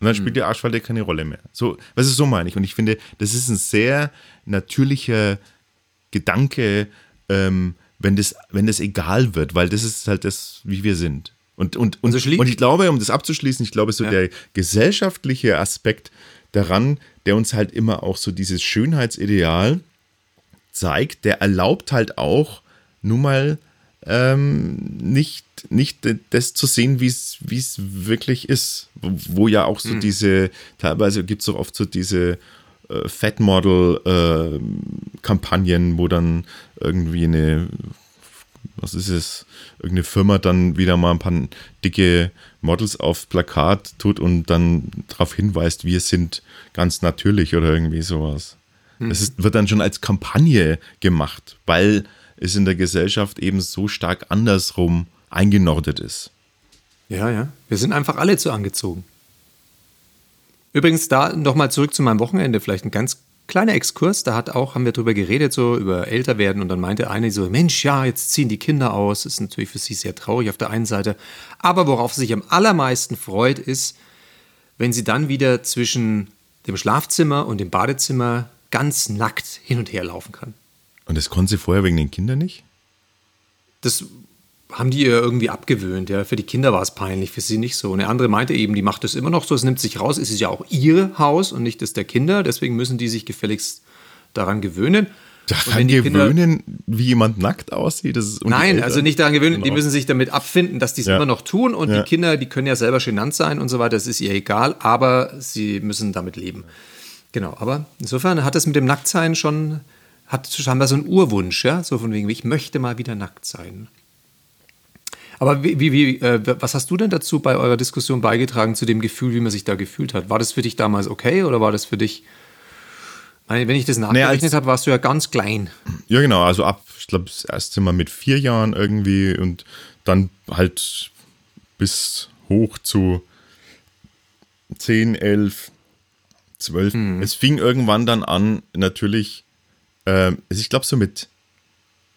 Und dann spielt mhm. die Arschfalte keine Rolle mehr. So, was ist so meine ich? Und ich finde, das ist ein sehr natürlicher Gedanke, ähm, wenn, das, wenn das egal wird, weil das ist halt das, wie wir sind. Und, und, und, also und ich glaube, um das abzuschließen, ich glaube, so ja. der gesellschaftliche Aspekt daran, der uns halt immer auch so dieses Schönheitsideal zeigt, der erlaubt halt auch nun mal ähm, nicht, nicht das zu sehen, wie es wirklich ist. Wo ja auch so mhm. diese, teilweise gibt es auch oft so diese äh, Fat Model-Kampagnen, äh, wo dann irgendwie eine, was ist es, irgendeine Firma dann wieder mal ein paar dicke Models auf Plakat tut und dann darauf hinweist, wir sind ganz natürlich oder irgendwie sowas. Mhm. Es ist, wird dann schon als Kampagne gemacht, weil es in der Gesellschaft eben so stark andersrum eingenordet ist. Ja, ja. Wir sind einfach alle zu angezogen. Übrigens, da nochmal zurück zu meinem Wochenende, vielleicht ein ganz kleiner Exkurs. Da hat auch, haben wir drüber geredet, so über älter werden. Und dann meinte eine so: Mensch, ja, jetzt ziehen die Kinder aus. Das ist natürlich für sie sehr traurig auf der einen Seite. Aber worauf sie sich am allermeisten freut, ist, wenn sie dann wieder zwischen dem Schlafzimmer und dem Badezimmer ganz nackt hin und her laufen kann. Und das konnte sie vorher wegen den Kindern nicht? Das haben die ihr irgendwie abgewöhnt. Ja. Für die Kinder war es peinlich, für sie nicht so. Und der andere meinte eben, die macht das immer noch so, es nimmt sich raus, es ist ja auch ihr Haus und nicht das der Kinder, deswegen müssen die sich gefälligst daran gewöhnen. Daran gewöhnen, Kinder, wie jemand nackt aussieht? Nein, also nicht daran gewöhnen, genau. die müssen sich damit abfinden, dass die es ja. immer noch tun und ja. die Kinder, die können ja selber genannt sein und so weiter, das ist ihr egal, aber sie müssen damit leben. Genau, aber insofern hat es mit dem Nacktsein schon, hat scheinbar so einen Urwunsch, ja, so von wegen, ich möchte mal wieder nackt sein. Aber wie, wie, äh, was hast du denn dazu bei eurer Diskussion beigetragen zu dem Gefühl, wie man sich da gefühlt hat? War das für dich damals okay oder war das für dich, wenn ich das nachgerechnet naja, habe, warst du ja ganz klein. Ja, genau, also ab, ich glaube, das erste Mal mit vier Jahren irgendwie und dann halt bis hoch zu 10, 11, 12. Mhm. Es fing irgendwann dann an, natürlich, äh, ich glaube so mit,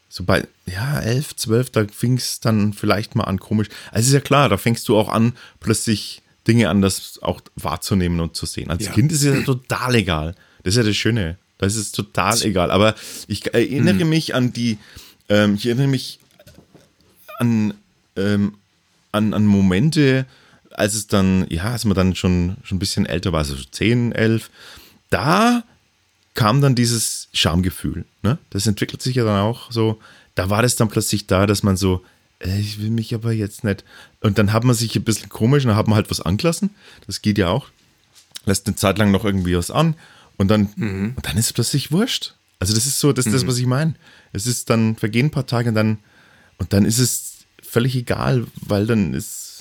so bei, ja, 11, 12, da fing es dann vielleicht mal an komisch. Also ist ja klar, da fängst du auch an, plötzlich Dinge anders auch wahrzunehmen und zu sehen. Als ja. Kind ist es ja total egal. Das ist ja das Schöne. Das ist total egal. Aber ich erinnere mhm. mich an die, ähm, ich erinnere mich an, ähm, an, an Momente, als es dann, ja, als man dann schon, schon ein bisschen älter war, also 10, 11, da kam dann dieses Schamgefühl. Ne? Das entwickelt sich ja dann auch so. Da war das dann plötzlich da, dass man so, äh, ich will mich aber jetzt nicht. Und dann hat man sich ein bisschen komisch und dann hat man halt was angelassen. Das geht ja auch. Lässt eine Zeit lang noch irgendwie was an und dann, mhm. und dann ist es plötzlich wurscht. Also das ist so, das ist mhm. das, was ich meine. Es ist dann, vergehen ein paar Tage und dann, und dann ist es völlig egal, weil dann ist,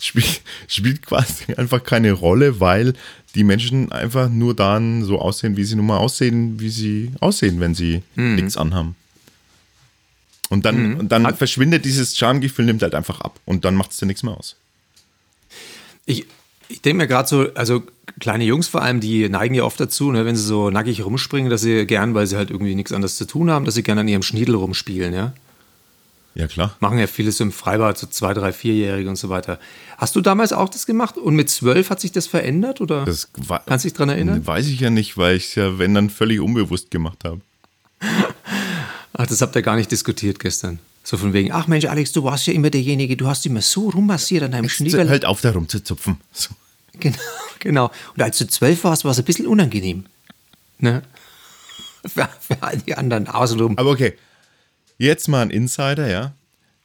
spielt, spielt quasi einfach keine Rolle, weil die Menschen einfach nur dann so aussehen, wie sie nun mal aussehen, wie sie aussehen, wenn sie mhm. nichts anhaben. Und dann, mhm. und dann Hat, verschwindet dieses Charmegefühl, nimmt halt einfach ab und dann macht es dir nichts mehr aus. Ich, ich denke mir gerade so, also kleine Jungs vor allem, die neigen ja oft dazu, ne, wenn sie so nackig rumspringen, dass sie gern, weil sie halt irgendwie nichts anderes zu tun haben, dass sie gerne an ihrem Schniedel rumspielen, ja. Ja, klar. Machen ja vieles im Freibad, so zwei, drei, vierjährige und so weiter. Hast du damals auch das gemacht und mit zwölf hat sich das verändert oder das kannst du dich daran erinnern? Weiß ich ja nicht, weil ich es ja, wenn dann, völlig unbewusst gemacht habe. Ach, das habt ihr gar nicht diskutiert gestern. So von wegen, ach Mensch, Alex, du warst ja immer derjenige, du hast immer so rummassiert an deinem Schniebel. Halt auf, da rumzuzupfen. So. Genau, genau. Und als du zwölf warst, war es ein bisschen unangenehm. Ne? Für, für all die anderen außenrum. Aber okay, jetzt mal ein Insider, ja.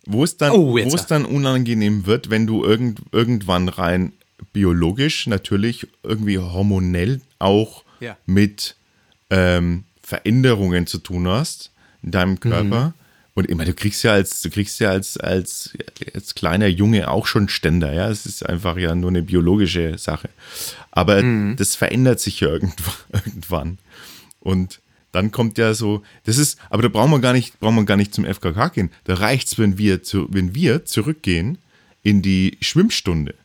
Wo es dann, oh, wo es dann unangenehm wird, wenn du irgend, irgendwann rein biologisch, natürlich irgendwie hormonell auch ja. mit ähm, Veränderungen zu tun hast in deinem Körper. Mhm. Und immer, du kriegst ja als, du kriegst ja als, als, als kleiner Junge auch schon Ständer, ja. Es ist einfach ja nur eine biologische Sache. Aber mhm. das verändert sich ja irgendwann. Und dann kommt ja so, das ist, aber da brauchen wir gar nicht, brauchen wir gar nicht zum FKK gehen. Da reicht's, wenn wir, zu, wenn wir zurückgehen in die Schwimmstunde.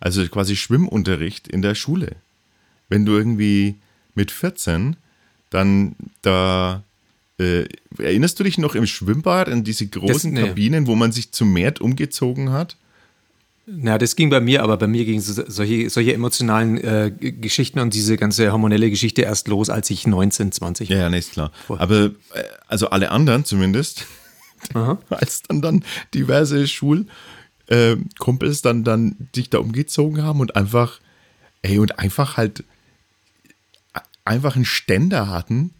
Also quasi Schwimmunterricht in der Schule. Wenn du irgendwie mit 14 dann da äh, erinnerst du dich noch im Schwimmbad an diese großen das, nee. Kabinen, wo man sich zum Meer umgezogen hat? Na, das ging bei mir, aber bei mir gingen solche, solche emotionalen äh, Geschichten und diese ganze hormonelle Geschichte erst los, als ich 19, 20 war. Ja, ja, nee, ist klar. Vor. Aber äh, also alle anderen zumindest, als dann dann diverse Schulkumpels äh, dann dann dich da umgezogen haben und einfach, ey, und einfach halt einfach einen Ständer hatten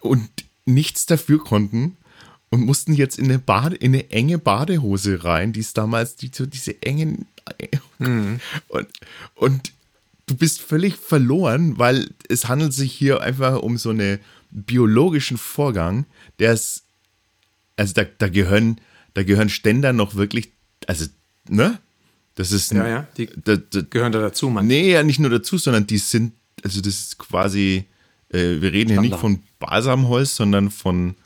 und nichts dafür konnten und mussten jetzt in eine, Bade, in eine enge Badehose rein, die es damals, die, so diese engen. Mhm. Und, und du bist völlig verloren, weil es handelt sich hier einfach um so einen biologischen Vorgang, der ist, also da, da gehören, da gehören Ständer noch wirklich, also, ne? Das ist. Ja, ja, die da, da, gehören da dazu, man. Nee, ja, nicht nur dazu, sondern die sind, also das ist quasi, äh, wir reden hier nicht von Balsamholz, sondern von,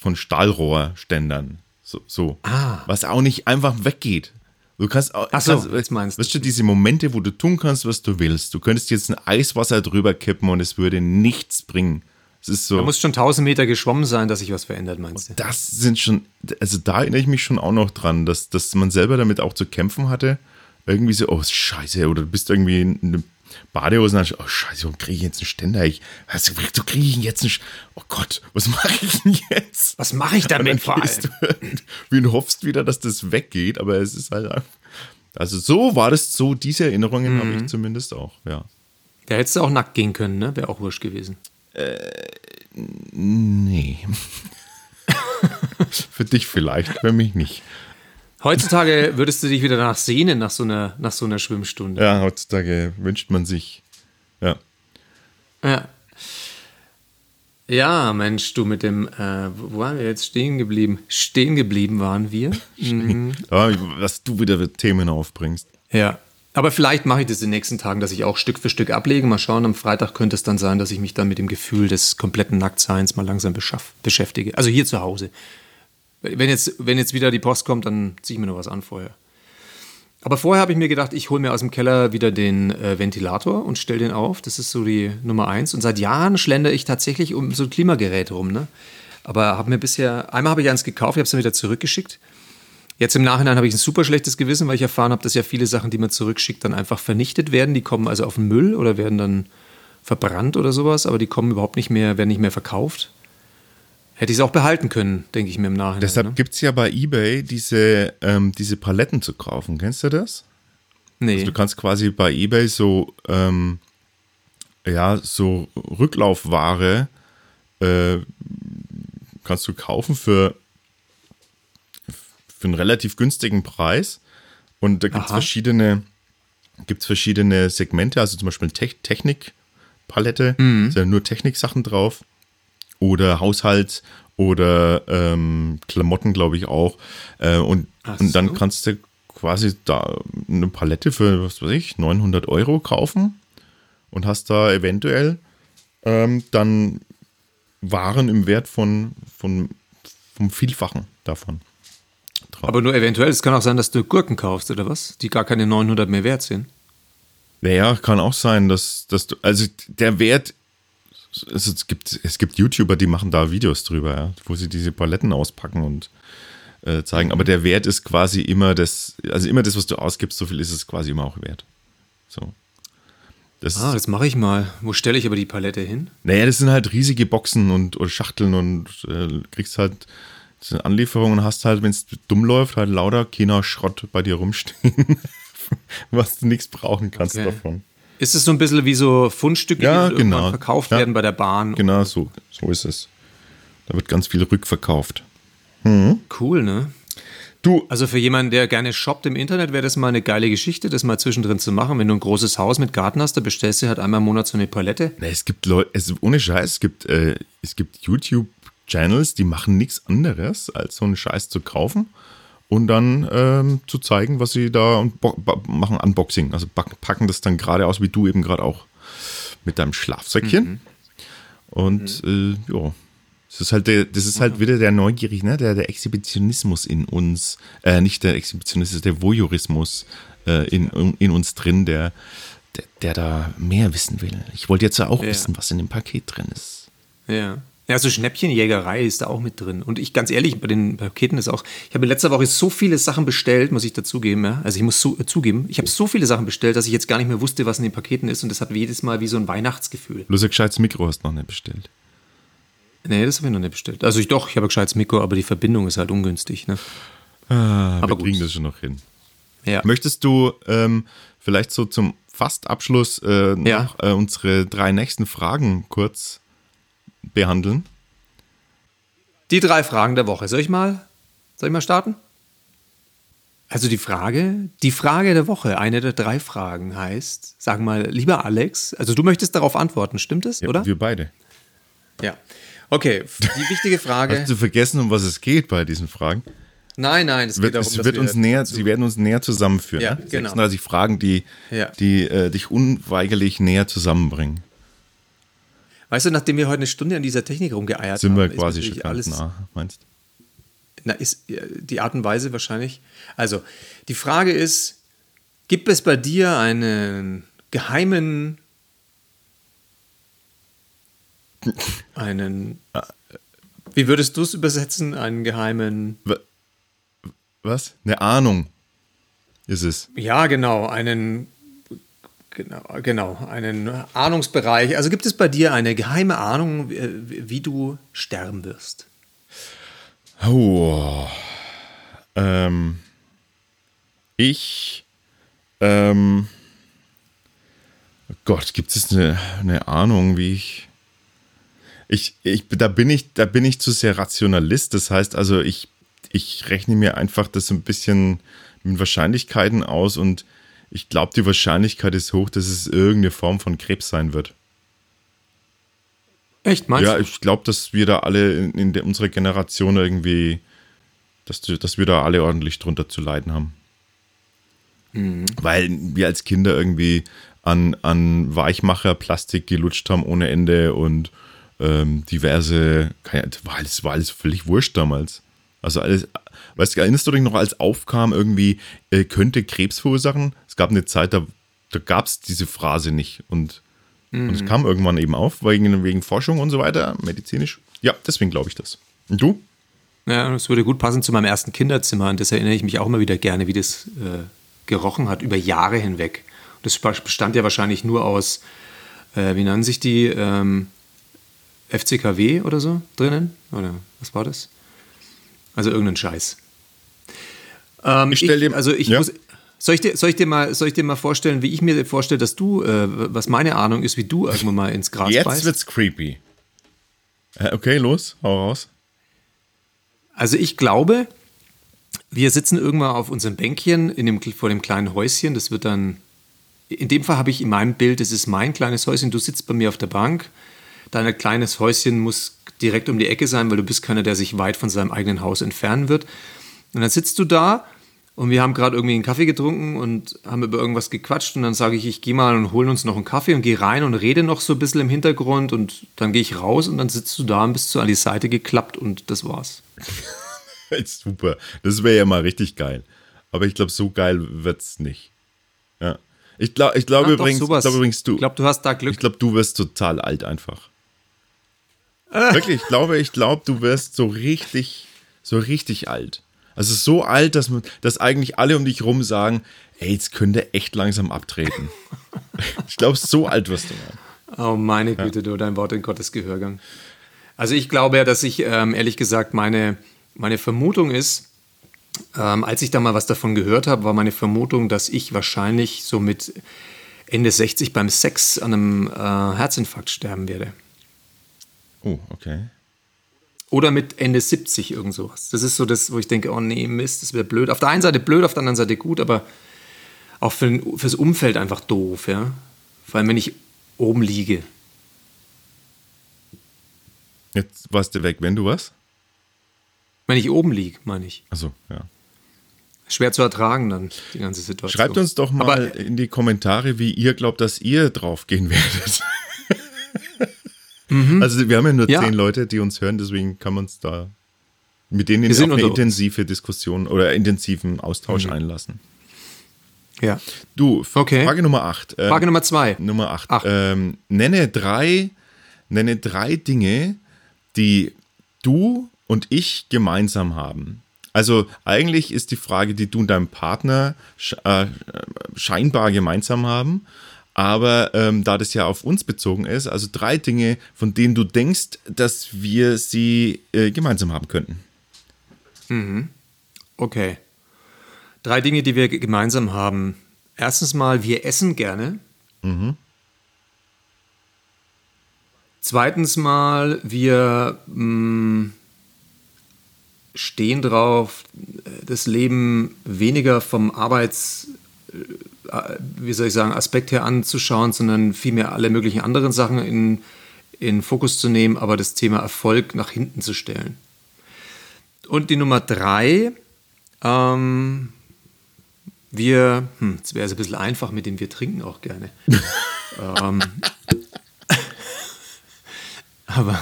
von Stahlrohrständern. So, so. Ah. Was auch nicht einfach weggeht. Du kannst auch, Ach so, kannst, was meinst weißt du, diese Momente, wo du tun kannst, was du willst. Du könntest jetzt ein Eiswasser drüber kippen und es würde nichts bringen. Es ist so. Da muss schon 1000 Meter geschwommen sein, dass sich was verändert, meinst du? Das sind schon, also da erinnere ich mich schon auch noch dran, dass, dass man selber damit auch zu kämpfen hatte. Irgendwie so, oh, scheiße, oder du bist irgendwie eine Badehosen an. Oh, scheiße, warum kriege ich jetzt einen Ständer? Ich, was, so kriege ich jetzt einen Oh Gott, was mache ich denn jetzt? Was mache ich damit vor allem? Wie du hoffst wieder, dass das weggeht, aber es ist halt. Also so war das so, diese Erinnerungen mhm. habe ich zumindest auch, ja. Da hättest du auch nackt gehen können, ne? Wäre auch wurscht gewesen. Äh, nee. für dich vielleicht, für mich nicht. Heutzutage würdest du dich wieder danach sehnen, nach so einer, nach so einer Schwimmstunde. Ja, heutzutage wünscht man sich. Ja. Ja. Ja, Mensch, du mit dem, äh, wo waren wir jetzt stehen geblieben? Stehen geblieben waren wir. Mhm. Was du wieder für Themen aufbringst. Ja, aber vielleicht mache ich das in den nächsten Tagen, dass ich auch Stück für Stück ablege. Mal schauen, am Freitag könnte es dann sein, dass ich mich dann mit dem Gefühl des kompletten Nacktseins mal langsam beschäftige. Also hier zu Hause. Wenn jetzt, wenn jetzt wieder die Post kommt, dann ziehe ich mir noch was an vorher. Aber vorher habe ich mir gedacht, ich hole mir aus dem Keller wieder den äh, Ventilator und stelle den auf. Das ist so die Nummer eins. Und seit Jahren schlendere ich tatsächlich um so Klimageräte rum. Ne? Aber habe mir bisher, einmal habe ich eins gekauft, ich habe es dann wieder zurückgeschickt. Jetzt im Nachhinein habe ich ein super schlechtes Gewissen, weil ich erfahren habe, dass ja viele Sachen, die man zurückschickt, dann einfach vernichtet werden. Die kommen also auf den Müll oder werden dann verbrannt oder sowas, aber die kommen überhaupt nicht mehr, werden nicht mehr verkauft. Hätte ich es auch behalten können, denke ich mir im Nachhinein. Deshalb ne? gibt es ja bei eBay diese, ähm, diese Paletten zu kaufen. Kennst du das? Nee. Also du kannst quasi bei eBay so, ähm, ja, so Rücklaufware äh, kannst du kaufen für, für einen relativ günstigen Preis. Und da gibt es verschiedene, gibt's verschiedene Segmente, also zum Beispiel Te Technikpalette, mhm. sind ja nur Techniksachen drauf oder Haushalt oder ähm, Klamotten, glaube ich auch. Äh, und, so. und dann kannst du quasi da eine Palette für, was weiß ich, 900 Euro kaufen und hast da eventuell ähm, dann Waren im Wert von, von vom Vielfachen davon. Drauf. Aber nur eventuell, es kann auch sein, dass du Gurken kaufst oder was, die gar keine 900 mehr wert sind. Naja, kann auch sein, dass, dass du, also der Wert es gibt, es gibt YouTuber, die machen da Videos drüber, ja, wo sie diese Paletten auspacken und äh, zeigen. Aber der Wert ist quasi immer das, also immer das, was du ausgibst, so viel ist es quasi immer auch wert. So. Das ah, das mache ich mal. Wo stelle ich aber die Palette hin? Naja, das sind halt riesige Boxen und oder Schachteln und äh, kriegst halt Anlieferungen und hast halt, wenn es dumm läuft, halt lauter China-Schrott bei dir rumstehen, was du nichts brauchen kannst okay. davon. Ist es so ein bisschen wie so Fundstücke, ja, die genau. verkauft ja. werden bei der Bahn? Genau, so, so ist es. Da wird ganz viel rückverkauft. Mhm. Cool, ne? Du. Also für jemanden, der gerne shoppt im Internet, wäre das mal eine geile Geschichte, das mal zwischendrin zu machen. Wenn du ein großes Haus mit Garten hast, da bestellst du halt einmal im Monat so eine Palette. Na, es gibt Leute, es, ohne Scheiß, es gibt, äh, es gibt YouTube-Channels, die machen nichts anderes, als so einen Scheiß zu kaufen und dann ähm, zu zeigen, was sie da und machen Unboxing. Also packen das dann gerade aus, wie du eben gerade auch mit deinem Schlafsäckchen. Mhm. Und mhm. Äh, ja, das ist halt, der, das ist halt wieder der Neugierig, ne? Der, der Exhibitionismus in uns, äh, nicht der Exhibitionismus, der Voyeurismus äh, in, in uns drin, der, der, der da mehr wissen will. Ich wollte jetzt ja auch ja. wissen, was in dem Paket drin ist. Ja. Ja, so Schnäppchenjägerei ist da auch mit drin. Und ich, ganz ehrlich, bei den Paketen ist auch, ich habe letzte Woche so viele Sachen bestellt, muss ich dazugeben, ja. Also ich muss so, äh, zugeben, ich habe so viele Sachen bestellt, dass ich jetzt gar nicht mehr wusste, was in den Paketen ist. Und das hat jedes Mal wie so ein Weihnachtsgefühl. Bloß ein gescheites Mikro hast du noch nicht bestellt. Nee, das habe ich noch nicht bestellt. Also ich doch, ich habe ein gescheites Mikro, aber die Verbindung ist halt ungünstig, ne? Ah, aber wir kriegen das schon noch hin. Ja. Möchtest du ähm, vielleicht so zum Fastabschluss äh, noch ja. äh, unsere drei nächsten Fragen kurz behandeln? Die drei Fragen der Woche. Soll ich mal, soll ich mal starten? Also die Frage, die Frage der Woche, eine der drei Fragen heißt, sag mal, lieber Alex, also du möchtest darauf antworten, stimmt es, ja, oder? Wir beide. Ja. Okay, die wichtige Frage. Hast du vergessen, um was es geht bei diesen Fragen? Nein, nein, es wird, darum, es wird uns näher, sie werden uns näher zusammenführen. Ja, ne? genau. 36 Fragen, die, ja. die äh, dich unweigerlich näher zusammenbringen. Weißt du, nachdem wir heute eine Stunde an dieser Technik rumgeeiert Sind haben, wir quasi schon alles nah, meinst Na, ist die Art und Weise wahrscheinlich. Also, die Frage ist: Gibt es bei dir einen geheimen. einen. Wie würdest du es übersetzen? Einen geheimen. Was? Eine Ahnung ist es. Ja, genau. Einen Genau, genau, einen Ahnungsbereich. Also gibt es bei dir eine geheime Ahnung, wie du sterben wirst? Oh, ähm, ich, ähm, Gott, gibt es eine, eine Ahnung, wie ich, ich, ich, da bin ich, da bin ich zu sehr Rationalist. Das heißt also, ich, ich rechne mir einfach das ein bisschen mit Wahrscheinlichkeiten aus und ich glaube, die Wahrscheinlichkeit ist hoch, dass es irgendeine Form von Krebs sein wird. Echt, meinst ja, du? ich glaube, dass wir da alle in, in der, unserer Generation irgendwie, dass, dass wir da alle ordentlich drunter zu leiden haben. Mhm. Weil wir als Kinder irgendwie an, an Weichmacher, Plastik gelutscht haben ohne Ende und ähm, diverse, keine, war alles, war alles völlig wurscht damals. Also alles, weißt du, erinnerst du dich noch, als aufkam, irgendwie äh, könnte Krebs verursachen? Es gab eine Zeit, da, da gab es diese Phrase nicht und, und es kam irgendwann eben auf, wegen, wegen Forschung und so weiter, medizinisch. Ja, deswegen glaube ich das. Und du? Ja, das würde gut passen zu meinem ersten Kinderzimmer. An das erinnere ich mich auch immer wieder gerne, wie das äh, gerochen hat über Jahre hinweg. Das bestand ja wahrscheinlich nur aus, äh, wie nennen sich die, ähm, FCKW oder so drinnen? Oder was war das? Also irgendein Scheiß. Ähm, Ich stell dir- also ich ja. muss, soll ich, dir, soll, ich dir mal, soll ich dir mal vorstellen, wie ich mir vorstelle, dass du, äh, was meine Ahnung ist, wie du irgendwann mal ins Gras Jetzt beißt? wird's creepy. Äh, okay, los, hau raus. Also ich glaube, wir sitzen irgendwann auf unserem Bänkchen in dem, vor dem kleinen Häuschen. Das wird dann, in dem Fall habe ich in meinem Bild, das ist mein kleines Häuschen. Du sitzt bei mir auf der Bank. Dein kleines Häuschen muss direkt um die Ecke sein, weil du bist keiner, der sich weit von seinem eigenen Haus entfernen wird. Und dann sitzt du da und wir haben gerade irgendwie einen Kaffee getrunken und haben über irgendwas gequatscht und dann sage ich, ich gehe mal und holen uns noch einen Kaffee und gehe rein und rede noch so ein bisschen im Hintergrund und dann gehe ich raus und dann sitzt du da und bist so an die Seite geklappt und das war's. Super. Das wäre ja mal richtig geil. Aber ich glaube, so geil wird's nicht. Ja. Ich glaube ich glaub doch, übrigens, ich glaub übrigens, du. Ich glaube, du hast da Glück. Ich glaube, du wirst total alt einfach. Wirklich, ich glaube, ich glaube, du wirst so richtig, so richtig alt. Also so alt, dass, man, dass eigentlich alle um dich rum sagen, ey, jetzt könnte echt langsam abtreten. ich glaube, so alt wirst du werden. Oh, meine Güte, du, dein Wort in Gottes Gehörgang. Also ich glaube ja, dass ich, ähm, ehrlich gesagt, meine, meine Vermutung ist, ähm, als ich da mal was davon gehört habe, war meine Vermutung, dass ich wahrscheinlich so mit Ende 60 beim Sex an einem äh, Herzinfarkt sterben werde. Oh, okay. Oder mit Ende 70 irgend sowas. Das ist so das, wo ich denke, oh nee, Mist, das wäre blöd. Auf der einen Seite blöd, auf der anderen Seite gut, aber auch für den, fürs Umfeld einfach doof, ja. Vor allem, wenn ich oben liege. Jetzt warst du weg, wenn du was? Wenn ich oben liege, meine ich. Achso, ja. Schwer zu ertragen dann, die ganze Situation. Schreibt uns doch mal Aber, in die Kommentare, wie ihr glaubt, dass ihr draufgehen werdet. Also wir haben ja nur Mhm. Ja. zehn Leute, die uns hören, deswegen kann man uns da mit denen auf sind eine intensive Diskussion oder intensiven Austausch Mhm. einlassen. ja. Du, Okay. Frage Nummer 8. Frage Nummer zwei. Nummer 8. Acht. Ähm, nenne, drei, nenne drei Dinge, die du und ich gemeinsam haben. Also eigentlich ist die Frage, die du und dein Partner äh, scheinbar gemeinsam haben. Aber ähm, da das ja auf uns bezogen ist, also drei Dinge, von denen du denkst, dass wir sie äh, gemeinsam haben könnten. Okay. Drei Dinge, die wir ge- gemeinsam haben. Erstens mal, wir essen gerne. Zweitens mal, wir mh, stehen drauf, äh, das Leben weniger vom Arbeits, wie soll ich sagen, Aspekt her anzuschauen, sondern vielmehr alle möglichen anderen Sachen in, in Fokus zu nehmen, aber das Thema Erfolg nach hinten zu stellen. Und die Nummer drei, ähm, wir, hm, es wäre es ein bisschen einfach mit dem wir trinken auch gerne. ähm, aber,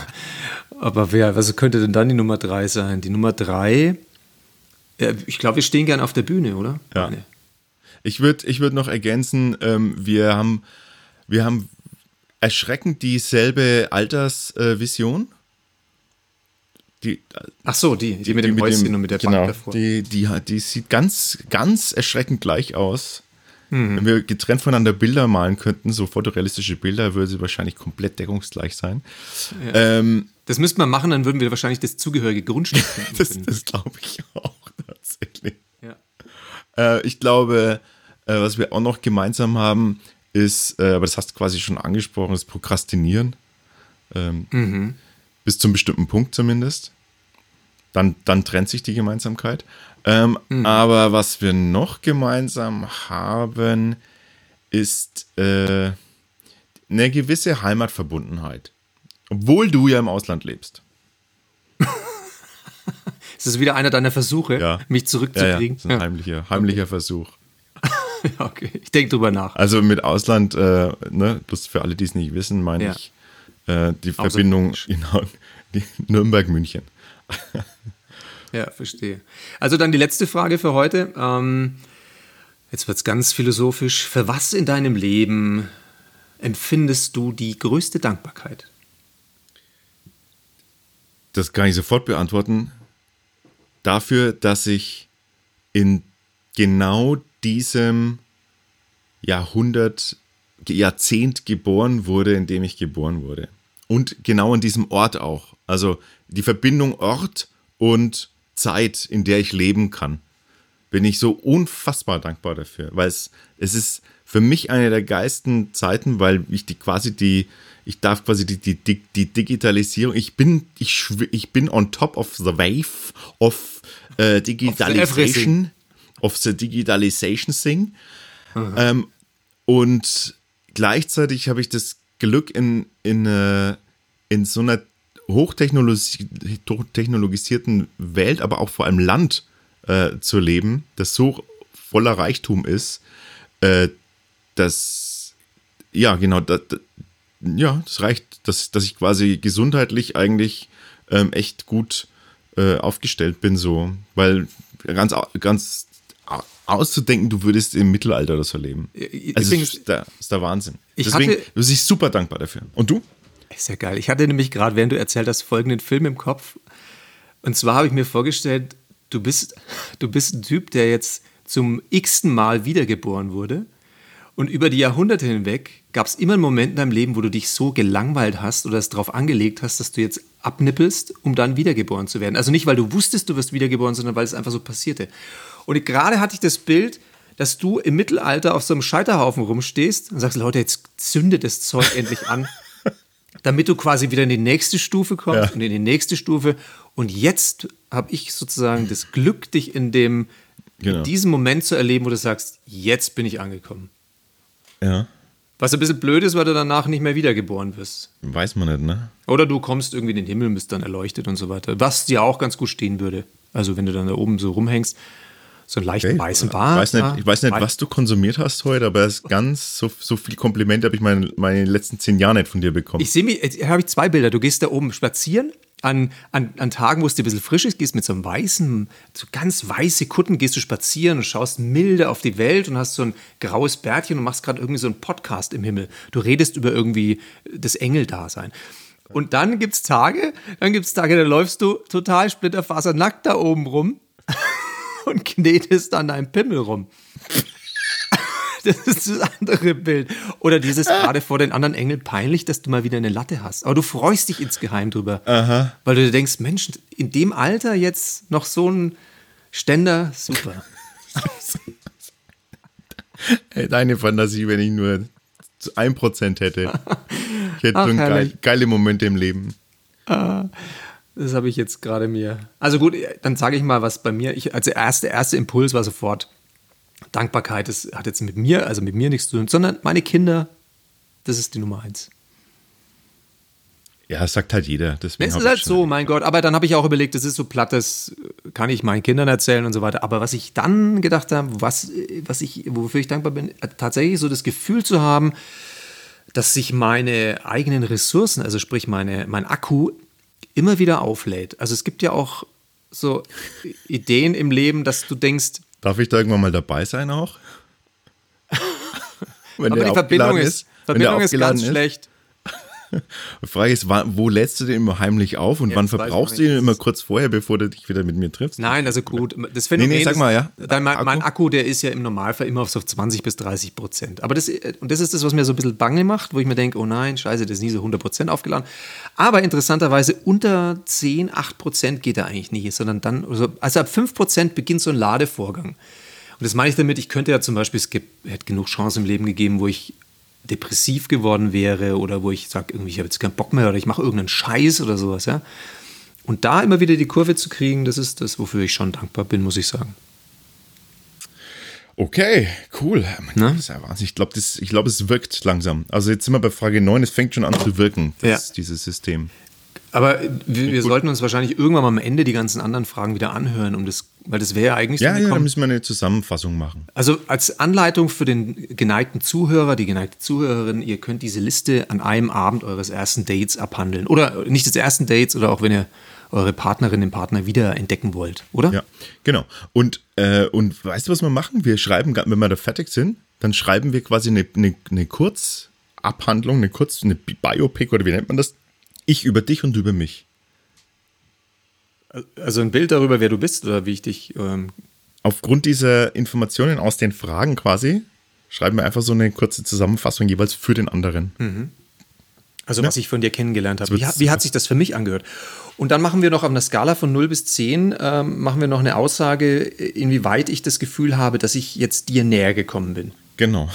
aber wer, was könnte denn dann die Nummer drei sein? Die Nummer drei, ja, ich glaube, wir stehen gerne auf der Bühne, oder? Ja. Meine. Ich würde ich würd noch ergänzen, ähm, wir, haben, wir haben erschreckend dieselbe Altersvision. die, Ach so, die, die, mit dem Häuschen und mit der genau, Bank davor. Die, die, die sieht ganz, ganz erschreckend gleich aus. Mhm. Wenn wir getrennt voneinander Bilder malen könnten, so fotorealistische Bilder, würde sie wahrscheinlich komplett deckungsgleich sein. Ähm, Das müsste man machen, dann würden wir wahrscheinlich das zugehörige Grundstück finden. das das glaube ich auch tatsächlich. ja. Äh, ich glaube, äh, was wir auch noch gemeinsam haben, ist, äh, aber das hast du quasi schon angesprochen, das Prokrastinieren. Ähm, Bis zum bestimmten Punkt zumindest. Dann, dann trennt sich die Gemeinsamkeit. Ähm, Aber was wir noch gemeinsam haben, ist äh, eine gewisse Heimatverbundenheit. Obwohl du ja im Ausland lebst. Ist das wieder einer deiner Versuche, Ja. mich zurückzukriegen? Ja, ja. Das ist ein heimlicher, heimlicher Versuch. Okay. Ich denke drüber nach. Also mit Ausland, äh, ne, das für alle, die es nicht wissen, meine Ja. ich äh, die Verbindung genau, die Nürnberg-München. Ja, verstehe. Also dann die letzte Frage für heute. Ähm, jetzt wird es ganz philosophisch. Für was in deinem Leben empfindest du die größte Dankbarkeit? Das kann ich sofort beantworten. Dafür, dass ich in genau diesem Jahrhundert, Jahrzehnt geboren wurde, in dem ich geboren wurde. Und genau an diesem Ort auch. Also die Verbindung Ort und Zeit, in der ich leben kann, bin ich so unfassbar dankbar dafür. Weil es, es ist für mich eine der geilsten Zeiten, weil ich die quasi die, ich darf quasi die, die, die, die Digitalisierung, ich bin, ich, ich bin on top of the wave of äh, Digitalization, of the Digitalization thing. Ähm, und gleichzeitig habe ich das Glück, in, in, äh, in so einer hochtechnologisi- hochtechnologisierten Welt, aber auch vor allem Land äh, zu leben, das so voller Reichtum ist, äh, dass, ja, genau, das, ja, das reicht, dass, dass ich quasi gesundheitlich eigentlich ähm, echt gut äh, aufgestellt bin, so, weil ganz, ganz auszudenken, du würdest im Mittelalter das erleben. Also, das ist der, ist der Wahnsinn. Ich Deswegen hatte- bin ich super dankbar dafür. Und du? Ist ja geil. Ich hatte nämlich gerade, während du erzählt hast, folgenden Film im Kopf. Und zwar habe ich mir vorgestellt, du bist, du bist ein Typ, der jetzt zum x-ten Mal wiedergeboren wurde. Und über die Jahrhunderte hinweg gab es immer einen Moment in deinem Leben, wo du dich so gelangweilt hast oder es darauf angelegt hast, dass du jetzt abnippelst, um dann wiedergeboren zu werden. Also nicht, weil du wusstest, du wirst wiedergeboren, sondern weil es einfach so passierte. Und gerade hatte ich das Bild, dass du im Mittelalter auf so einem Scheiterhaufen rumstehst und sagst, Leute, jetzt zündet das Zeug endlich an damit du quasi wieder in die nächste Stufe kommst Ja. und in die nächste Stufe. Und jetzt habe ich sozusagen das Glück, dich in dem Genau. in diesem Moment zu erleben, wo du sagst, jetzt bin ich angekommen. Ja. Was ein bisschen blöd ist, weil du danach nicht mehr wiedergeboren wirst. Weiß man nicht, ne? Oder du kommst irgendwie in den Himmel und bist dann erleuchtet und so weiter. Was dir auch ganz gut stehen würde. Also wenn du dann da oben so rumhängst, so einen leichten Okay. weißen Ich Bart. weiß nicht, ich weiß nicht was du konsumiert hast heute, aber es ist ganz so, so viel Komplimente habe ich meine, meine letzten zehn Jahre nicht von dir bekommen. Ich sehe mich, habe ich zwei Bilder. Du gehst da oben spazieren an, an, an Tagen, wo es dir ein bisschen frisch ist, gehst mit so einem weißen, so ganz weiße Kutten, gehst du spazieren und schaust milde auf die Welt und hast so ein graues Bärtchen und machst gerade irgendwie so einen Podcast im Himmel. Du redest über irgendwie das Engeldasein. Und dann gibt es Tage, dann gibt es Tage, da läufst du total splitterfasernackt da oben rum und knetest an deinem Pimmel rum. Das ist das andere Bild. Oder dieses gerade vor den anderen Engeln peinlich, dass du mal wieder eine Latte hast. Aber du freust dich insgeheim drüber. Weil du dir denkst, Mensch, in dem Alter jetzt noch so ein Ständer, super. Hey, deine Fantasie, wenn ich nur zu 1% hätte. Ich hätte Ach, so geil, herrlich. geile Momente im Leben. Das habe ich jetzt gerade mir. Also gut, dann sage ich mal, was bei mir, ich, also erste, erste Impuls war sofort Dankbarkeit. Das hat jetzt mit mir, also mit mir nichts zu tun, sondern meine Kinder, das ist die Nummer eins. Ja, das sagt halt jeder. Deswegen Es hab ist halt so, mein Gott. Aber dann habe ich auch überlegt, das ist so platt, das kann ich meinen Kindern erzählen und so weiter. Aber was ich dann gedacht habe, was, was ich, wofür ich dankbar bin, tatsächlich so das Gefühl zu haben, dass sich meine eigenen Ressourcen, also sprich meine, mein Akku, immer wieder auflädt. Also es gibt ja auch so Ideen im Leben, dass du denkst, Darf ich da irgendwann mal dabei sein auch? Wenn aber die Verbindung ist, der Verbindung ist ganz schlecht. Die Frage ist, wann- wo lädst du den immer heimlich auf und wann Jetzt weiß verbrauchst du ihn immer kurz vorher, bevor du dich wieder mit mir triffst? Nein, also gut. Das Phänomen Nee, nee, sag mal, ja. Dann mein, mein Akku? Akku, der ist ja im Normalfall immer auf so 20 bis 30 Prozent. Aber das, und das ist das, was mir so ein bisschen bange macht, wo ich mir denke, oh nein, scheiße, das ist nie so 100 Prozent aufgeladen. Aber interessanterweise unter 10, 8 Prozent geht er eigentlich nicht, sondern dann, also, also ab 5 Prozent beginnt so ein Ladevorgang. Und das meine ich damit, ich könnte ja zum Beispiel, es gibt, hätte genug Chancen im Leben gegeben, wo ich depressiv geworden wäre oder wo ich sage, irgendwie, ich habe jetzt keinen Bock mehr oder ich mache irgendeinen Scheiß oder sowas, ja. Und da immer wieder die Kurve zu kriegen, das ist das, wofür ich schon dankbar bin, muss ich sagen. Okay, cool. Mein Ne? Gott, Das ist ja. Ich glaube, glaub, es wirkt langsam. Also jetzt sind wir bei Frage 9, es fängt schon an zu wirken, das, Ja. dieses System. Aber wir, wir sollten uns wahrscheinlich irgendwann mal am Ende die ganzen anderen Fragen wieder anhören, um das, weil das wäre ja eigentlich so Ja, eine ja, da müssen wir eine Zusammenfassung machen. Also als Anleitung für den geneigten Zuhörer, die geneigte Zuhörerin, ihr könnt diese Liste an einem Abend eures ersten Dates abhandeln. Oder nicht des ersten Dates oder auch wenn ihr eure Partnerin, den Partner wieder entdecken wollt, oder? Ja, genau. Und, äh, und weißt du, was wir machen? Wir schreiben, wenn wir da fertig sind, dann schreiben wir quasi eine, eine, eine Kurzabhandlung, eine Kurz, eine Bi- Biopic oder wie nennt man das? Ich über dich und über mich. Also ein Bild darüber, wer du bist oder wie ich dich. Ähm, Aufgrund dieser Informationen aus den Fragen quasi schreiben wir einfach so eine kurze Zusammenfassung jeweils für den anderen. also was ich von dir kennengelernt habe. Wie, wie hat sich das für mich angehört? Und dann machen wir noch auf einer Skala von 0 bis 10, ähm, machen wir noch eine Aussage, inwieweit ich das Gefühl habe, dass ich jetzt dir näher gekommen bin. Genau.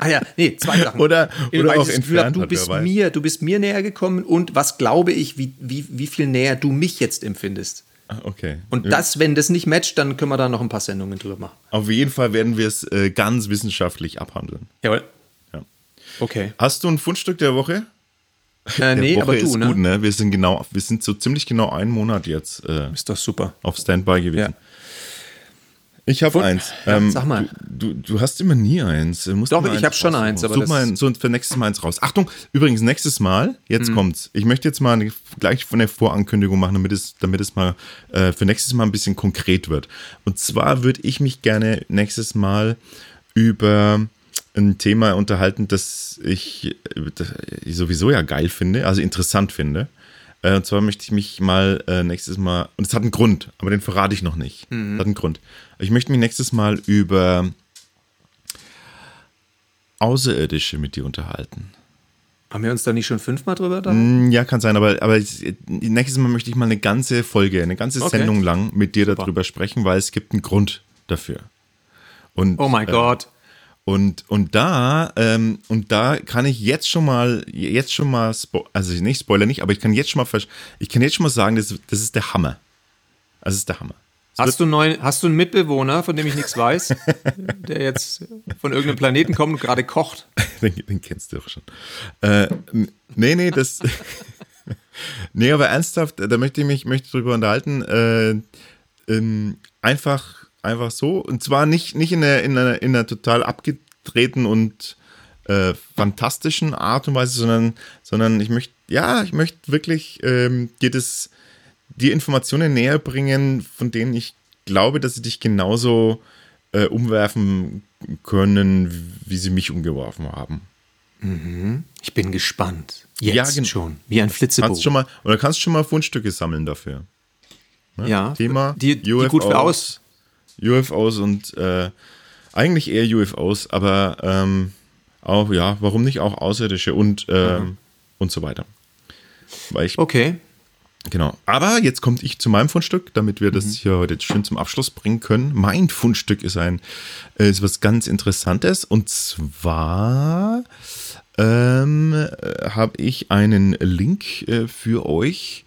Ah ja, nee, zwei Sachen. Oder- oder auch entfernt du bist mir, du bist mir näher gekommen und was glaube ich, wie, wie, wie viel näher du mich jetzt empfindest. Ah, Okay. Und das, wenn das nicht matcht, dann können wir da noch ein paar Sendungen drüber machen. Auf jeden Fall werden wir es äh, ganz wissenschaftlich abhandeln. Jawohl. Ja. Okay. Hast du ein Fundstück der Woche? Äh, nee, Woche aber du, ist ne? gut, ne? Wir sind genau, wir sind so ziemlich genau einen Monat jetzt äh, Ist doch super. auf Standby gewesen. Ja. Ich habe eins. Ähm, sag mal. Du, du, du hast immer nie eins. Du musst Doch, ich hab schon eins, aber Such mal so für nächstes Mal eins raus. Achtung, übrigens, nächstes Mal, jetzt Mhm. kommt's. Ich möchte jetzt mal gleich von der Vorankündigung machen, damit es, damit es mal äh, für nächstes Mal ein bisschen konkret wird. Und zwar würde ich mich gerne nächstes Mal über ein Thema unterhalten, das ich, äh, das ich sowieso ja geil finde, also interessant finde. Äh, Und zwar möchte ich mich mal äh, nächstes Mal, und es hat einen Grund, aber den verrate ich noch nicht. Mhm. Das hat einen Grund. Ich möchte mich nächstes Mal über Außerirdische mit dir unterhalten. Haben wir uns da nicht schon fünfmal drüber da? Hm, Ja, kann sein, aber, aber ich- nächstes Mal möchte ich mal eine ganze Folge, eine ganze Okay. Sendung lang mit dir darüber sprechen, weil es gibt einen Grund dafür. Und, Oh mein äh, Gott. Und, und da, ähm, und da kann ich jetzt schon mal, jetzt schon mal, also nicht Spoiler nicht, aber ich kann jetzt schon mal, ich kann jetzt schon mal sagen, das, das ist der Hammer. Das ist der Hammer. Hast du, einen neuen, hast du einen Mitbewohner, von dem ich nichts weiß, der jetzt von irgendeinem Planeten kommt und gerade kocht? Den, den kennst du doch schon. Äh, nee, nee, das. nee, aber ernsthaft, da möchte ich mich möchte drüber unterhalten. Äh, ähm, einfach, einfach so. Und zwar nicht, nicht in, einer, in, einer, in einer total abgedrehten und äh, fantastischen Art und Weise, sondern, sondern ich möchte, ja, ich möchte wirklich ähm, dir das, die Informationen näher bringen, von denen ich glaube, dass sie dich genauso äh, umwerfen können, wie sie mich umgeworfen haben. Ich bin gespannt. Jetzt Ja, schon. Wie ein Kannst Flitzebogen. schon mal, oder kannst schon mal Fundstücke sammeln dafür. ja. Thema Die, die gut für aus. UFOs und äh, eigentlich eher UFOs, aber ähm, auch, ja, warum nicht auch Außerirdische und, ähm, und so weiter. Weil ich, Okay. genau. Aber jetzt kommt ich zu meinem Fundstück, damit wir das hier heute schön zum Abschluss bringen können. Mein Fundstück ist ein, äh, ist was ganz Interessantes und zwar ähm, äh, habe ich einen Link äh, für euch.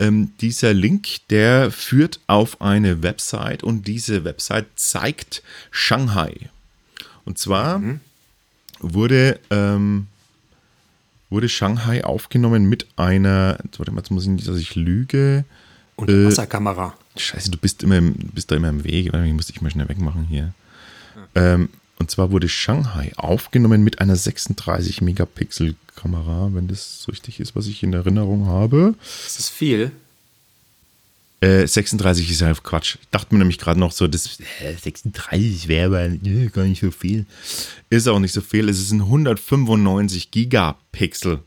Ähm, dieser Link, der führt auf eine Website und diese Website zeigt Shanghai. Und zwar wurde, ähm, wurde Shanghai aufgenommen mit einer, warte mal, jetzt muss ich nicht, dass ich lüge. Und Äh, Wasserkamera. Scheiße, du bist immer im, bist da immer im Weg. Ich muss dich mal schnell wegmachen hier. Ähm, und zwar wurde Shanghai aufgenommen mit einer 36 Megapixel Kamera, wenn das so richtig ist, was ich in Erinnerung habe. Das ist viel. Äh, 36 ist ja Quatsch. Dachte mir nämlich gerade noch so, das äh, 36 wäre aber äh, gar nicht so viel. Ist auch nicht so viel. Es sind 195 Gigapixel.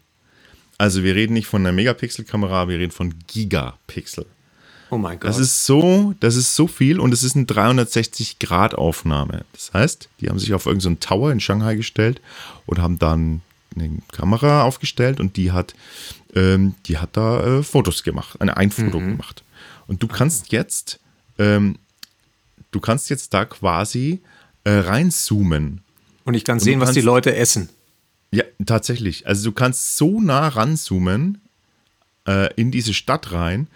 Also wir reden nicht von einer Megapixel-Kamera, wir reden von Gigapixel. Oh mein Gott. Das ist so, das ist so viel und es ist eine 360-Grad-Aufnahme. Das heißt, die haben sich auf irgendeinen Tower in Shanghai gestellt und haben dann eine Kamera aufgestellt und die hat, ähm, die hat da äh, Fotos gemacht, eine ein Foto gemacht. Und du kannst jetzt, ähm, du kannst jetzt da quasi äh, reinzoomen. Und ich kann sehen, was die kannst- Leute essen. Ja, tatsächlich. Also du kannst so nah ranzoomen äh, in diese Stadt rein.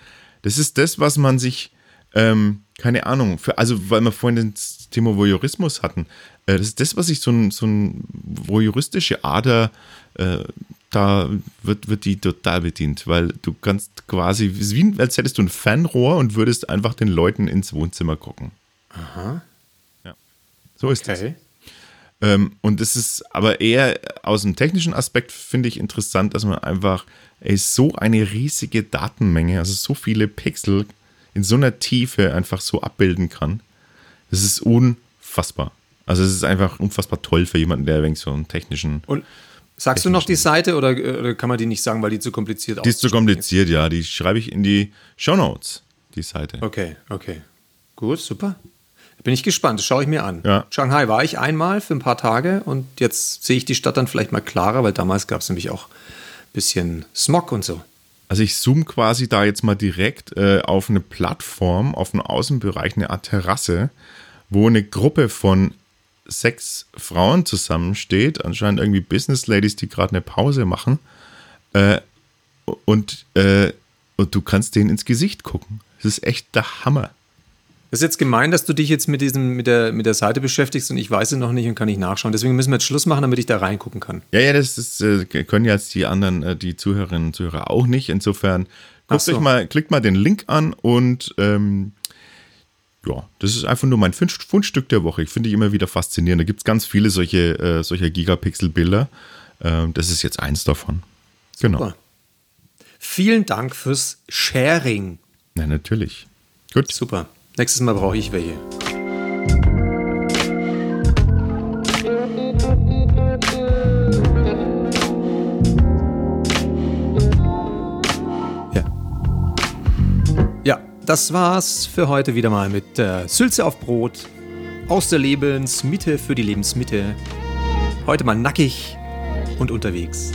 Das ist das, was man sich, ähm, keine Ahnung, für, also weil wir vorhin das Thema Voyeurismus hatten, äh, das ist das, was ich so ein, so ein voyeuristische Ader, äh, da wird, wird die total bedient, weil du kannst quasi, wie als hättest du ein Fanrohr und würdest einfach den Leuten ins Wohnzimmer gucken. Aha. Ja. So ist Okay. das. Ähm, und es ist aber eher aus dem technischen Aspekt finde ich interessant, dass man einfach ey, so eine riesige Datenmenge, also so viele Pixel in so einer Tiefe einfach so abbilden kann. Das ist unfassbar. Also es ist einfach unfassbar toll für jemanden, der wenig so einen technischen. Und sagst du noch die Seite oder, oder kann man die nicht sagen, weil die zu kompliziert Die ist zu kompliziert, ja. Die schreibe ich in die Shownotes, die Seite. Okay, okay. Gut, super. Bin ich gespannt, das schaue ich mir an. Ja. Shanghai war ich einmal für ein paar Tage und jetzt sehe ich die Stadt dann vielleicht mal klarer, weil damals gab es nämlich auch ein bisschen Smog und so. Also ich zoome quasi da jetzt mal direkt äh, auf eine Plattform, auf einen Außenbereich, eine Art Terrasse, wo eine Gruppe von sechs Frauen zusammensteht, anscheinend irgendwie Business Ladies, die gerade eine Pause machen. Äh, und, äh, und du kannst denen ins Gesicht gucken. Das ist echt der Hammer. Das ist jetzt gemein, dass du dich jetzt mit, diesem, mit, der, mit der Seite beschäftigst und ich weiß es noch nicht und kann nicht nachschauen. Deswegen müssen wir jetzt Schluss machen, damit ich da reingucken kann. Ja, ja, das ist, äh, können jetzt die anderen, äh, die Zuhörerinnen und Zuhörer auch nicht. Insofern guckt so. euch mal, klickt mal den Link an und ähm, ja, das ist einfach nur mein Fund- Fundstück der Woche. Ich finde ich immer wieder faszinierend. Da gibt es ganz viele solche, äh, solcher Gigapixel-Bilder. Ähm, das ist jetzt eins davon. Genau. Super. Vielen Dank fürs Sharing. Na, natürlich. Gut. Super. Nächstes Mal brauche ich welche. Ja. Ja, das war's für heute wieder mal mit äh, Sülze auf Brot aus der Lebensmitte für die Lebensmitte. Heute mal nackig und unterwegs.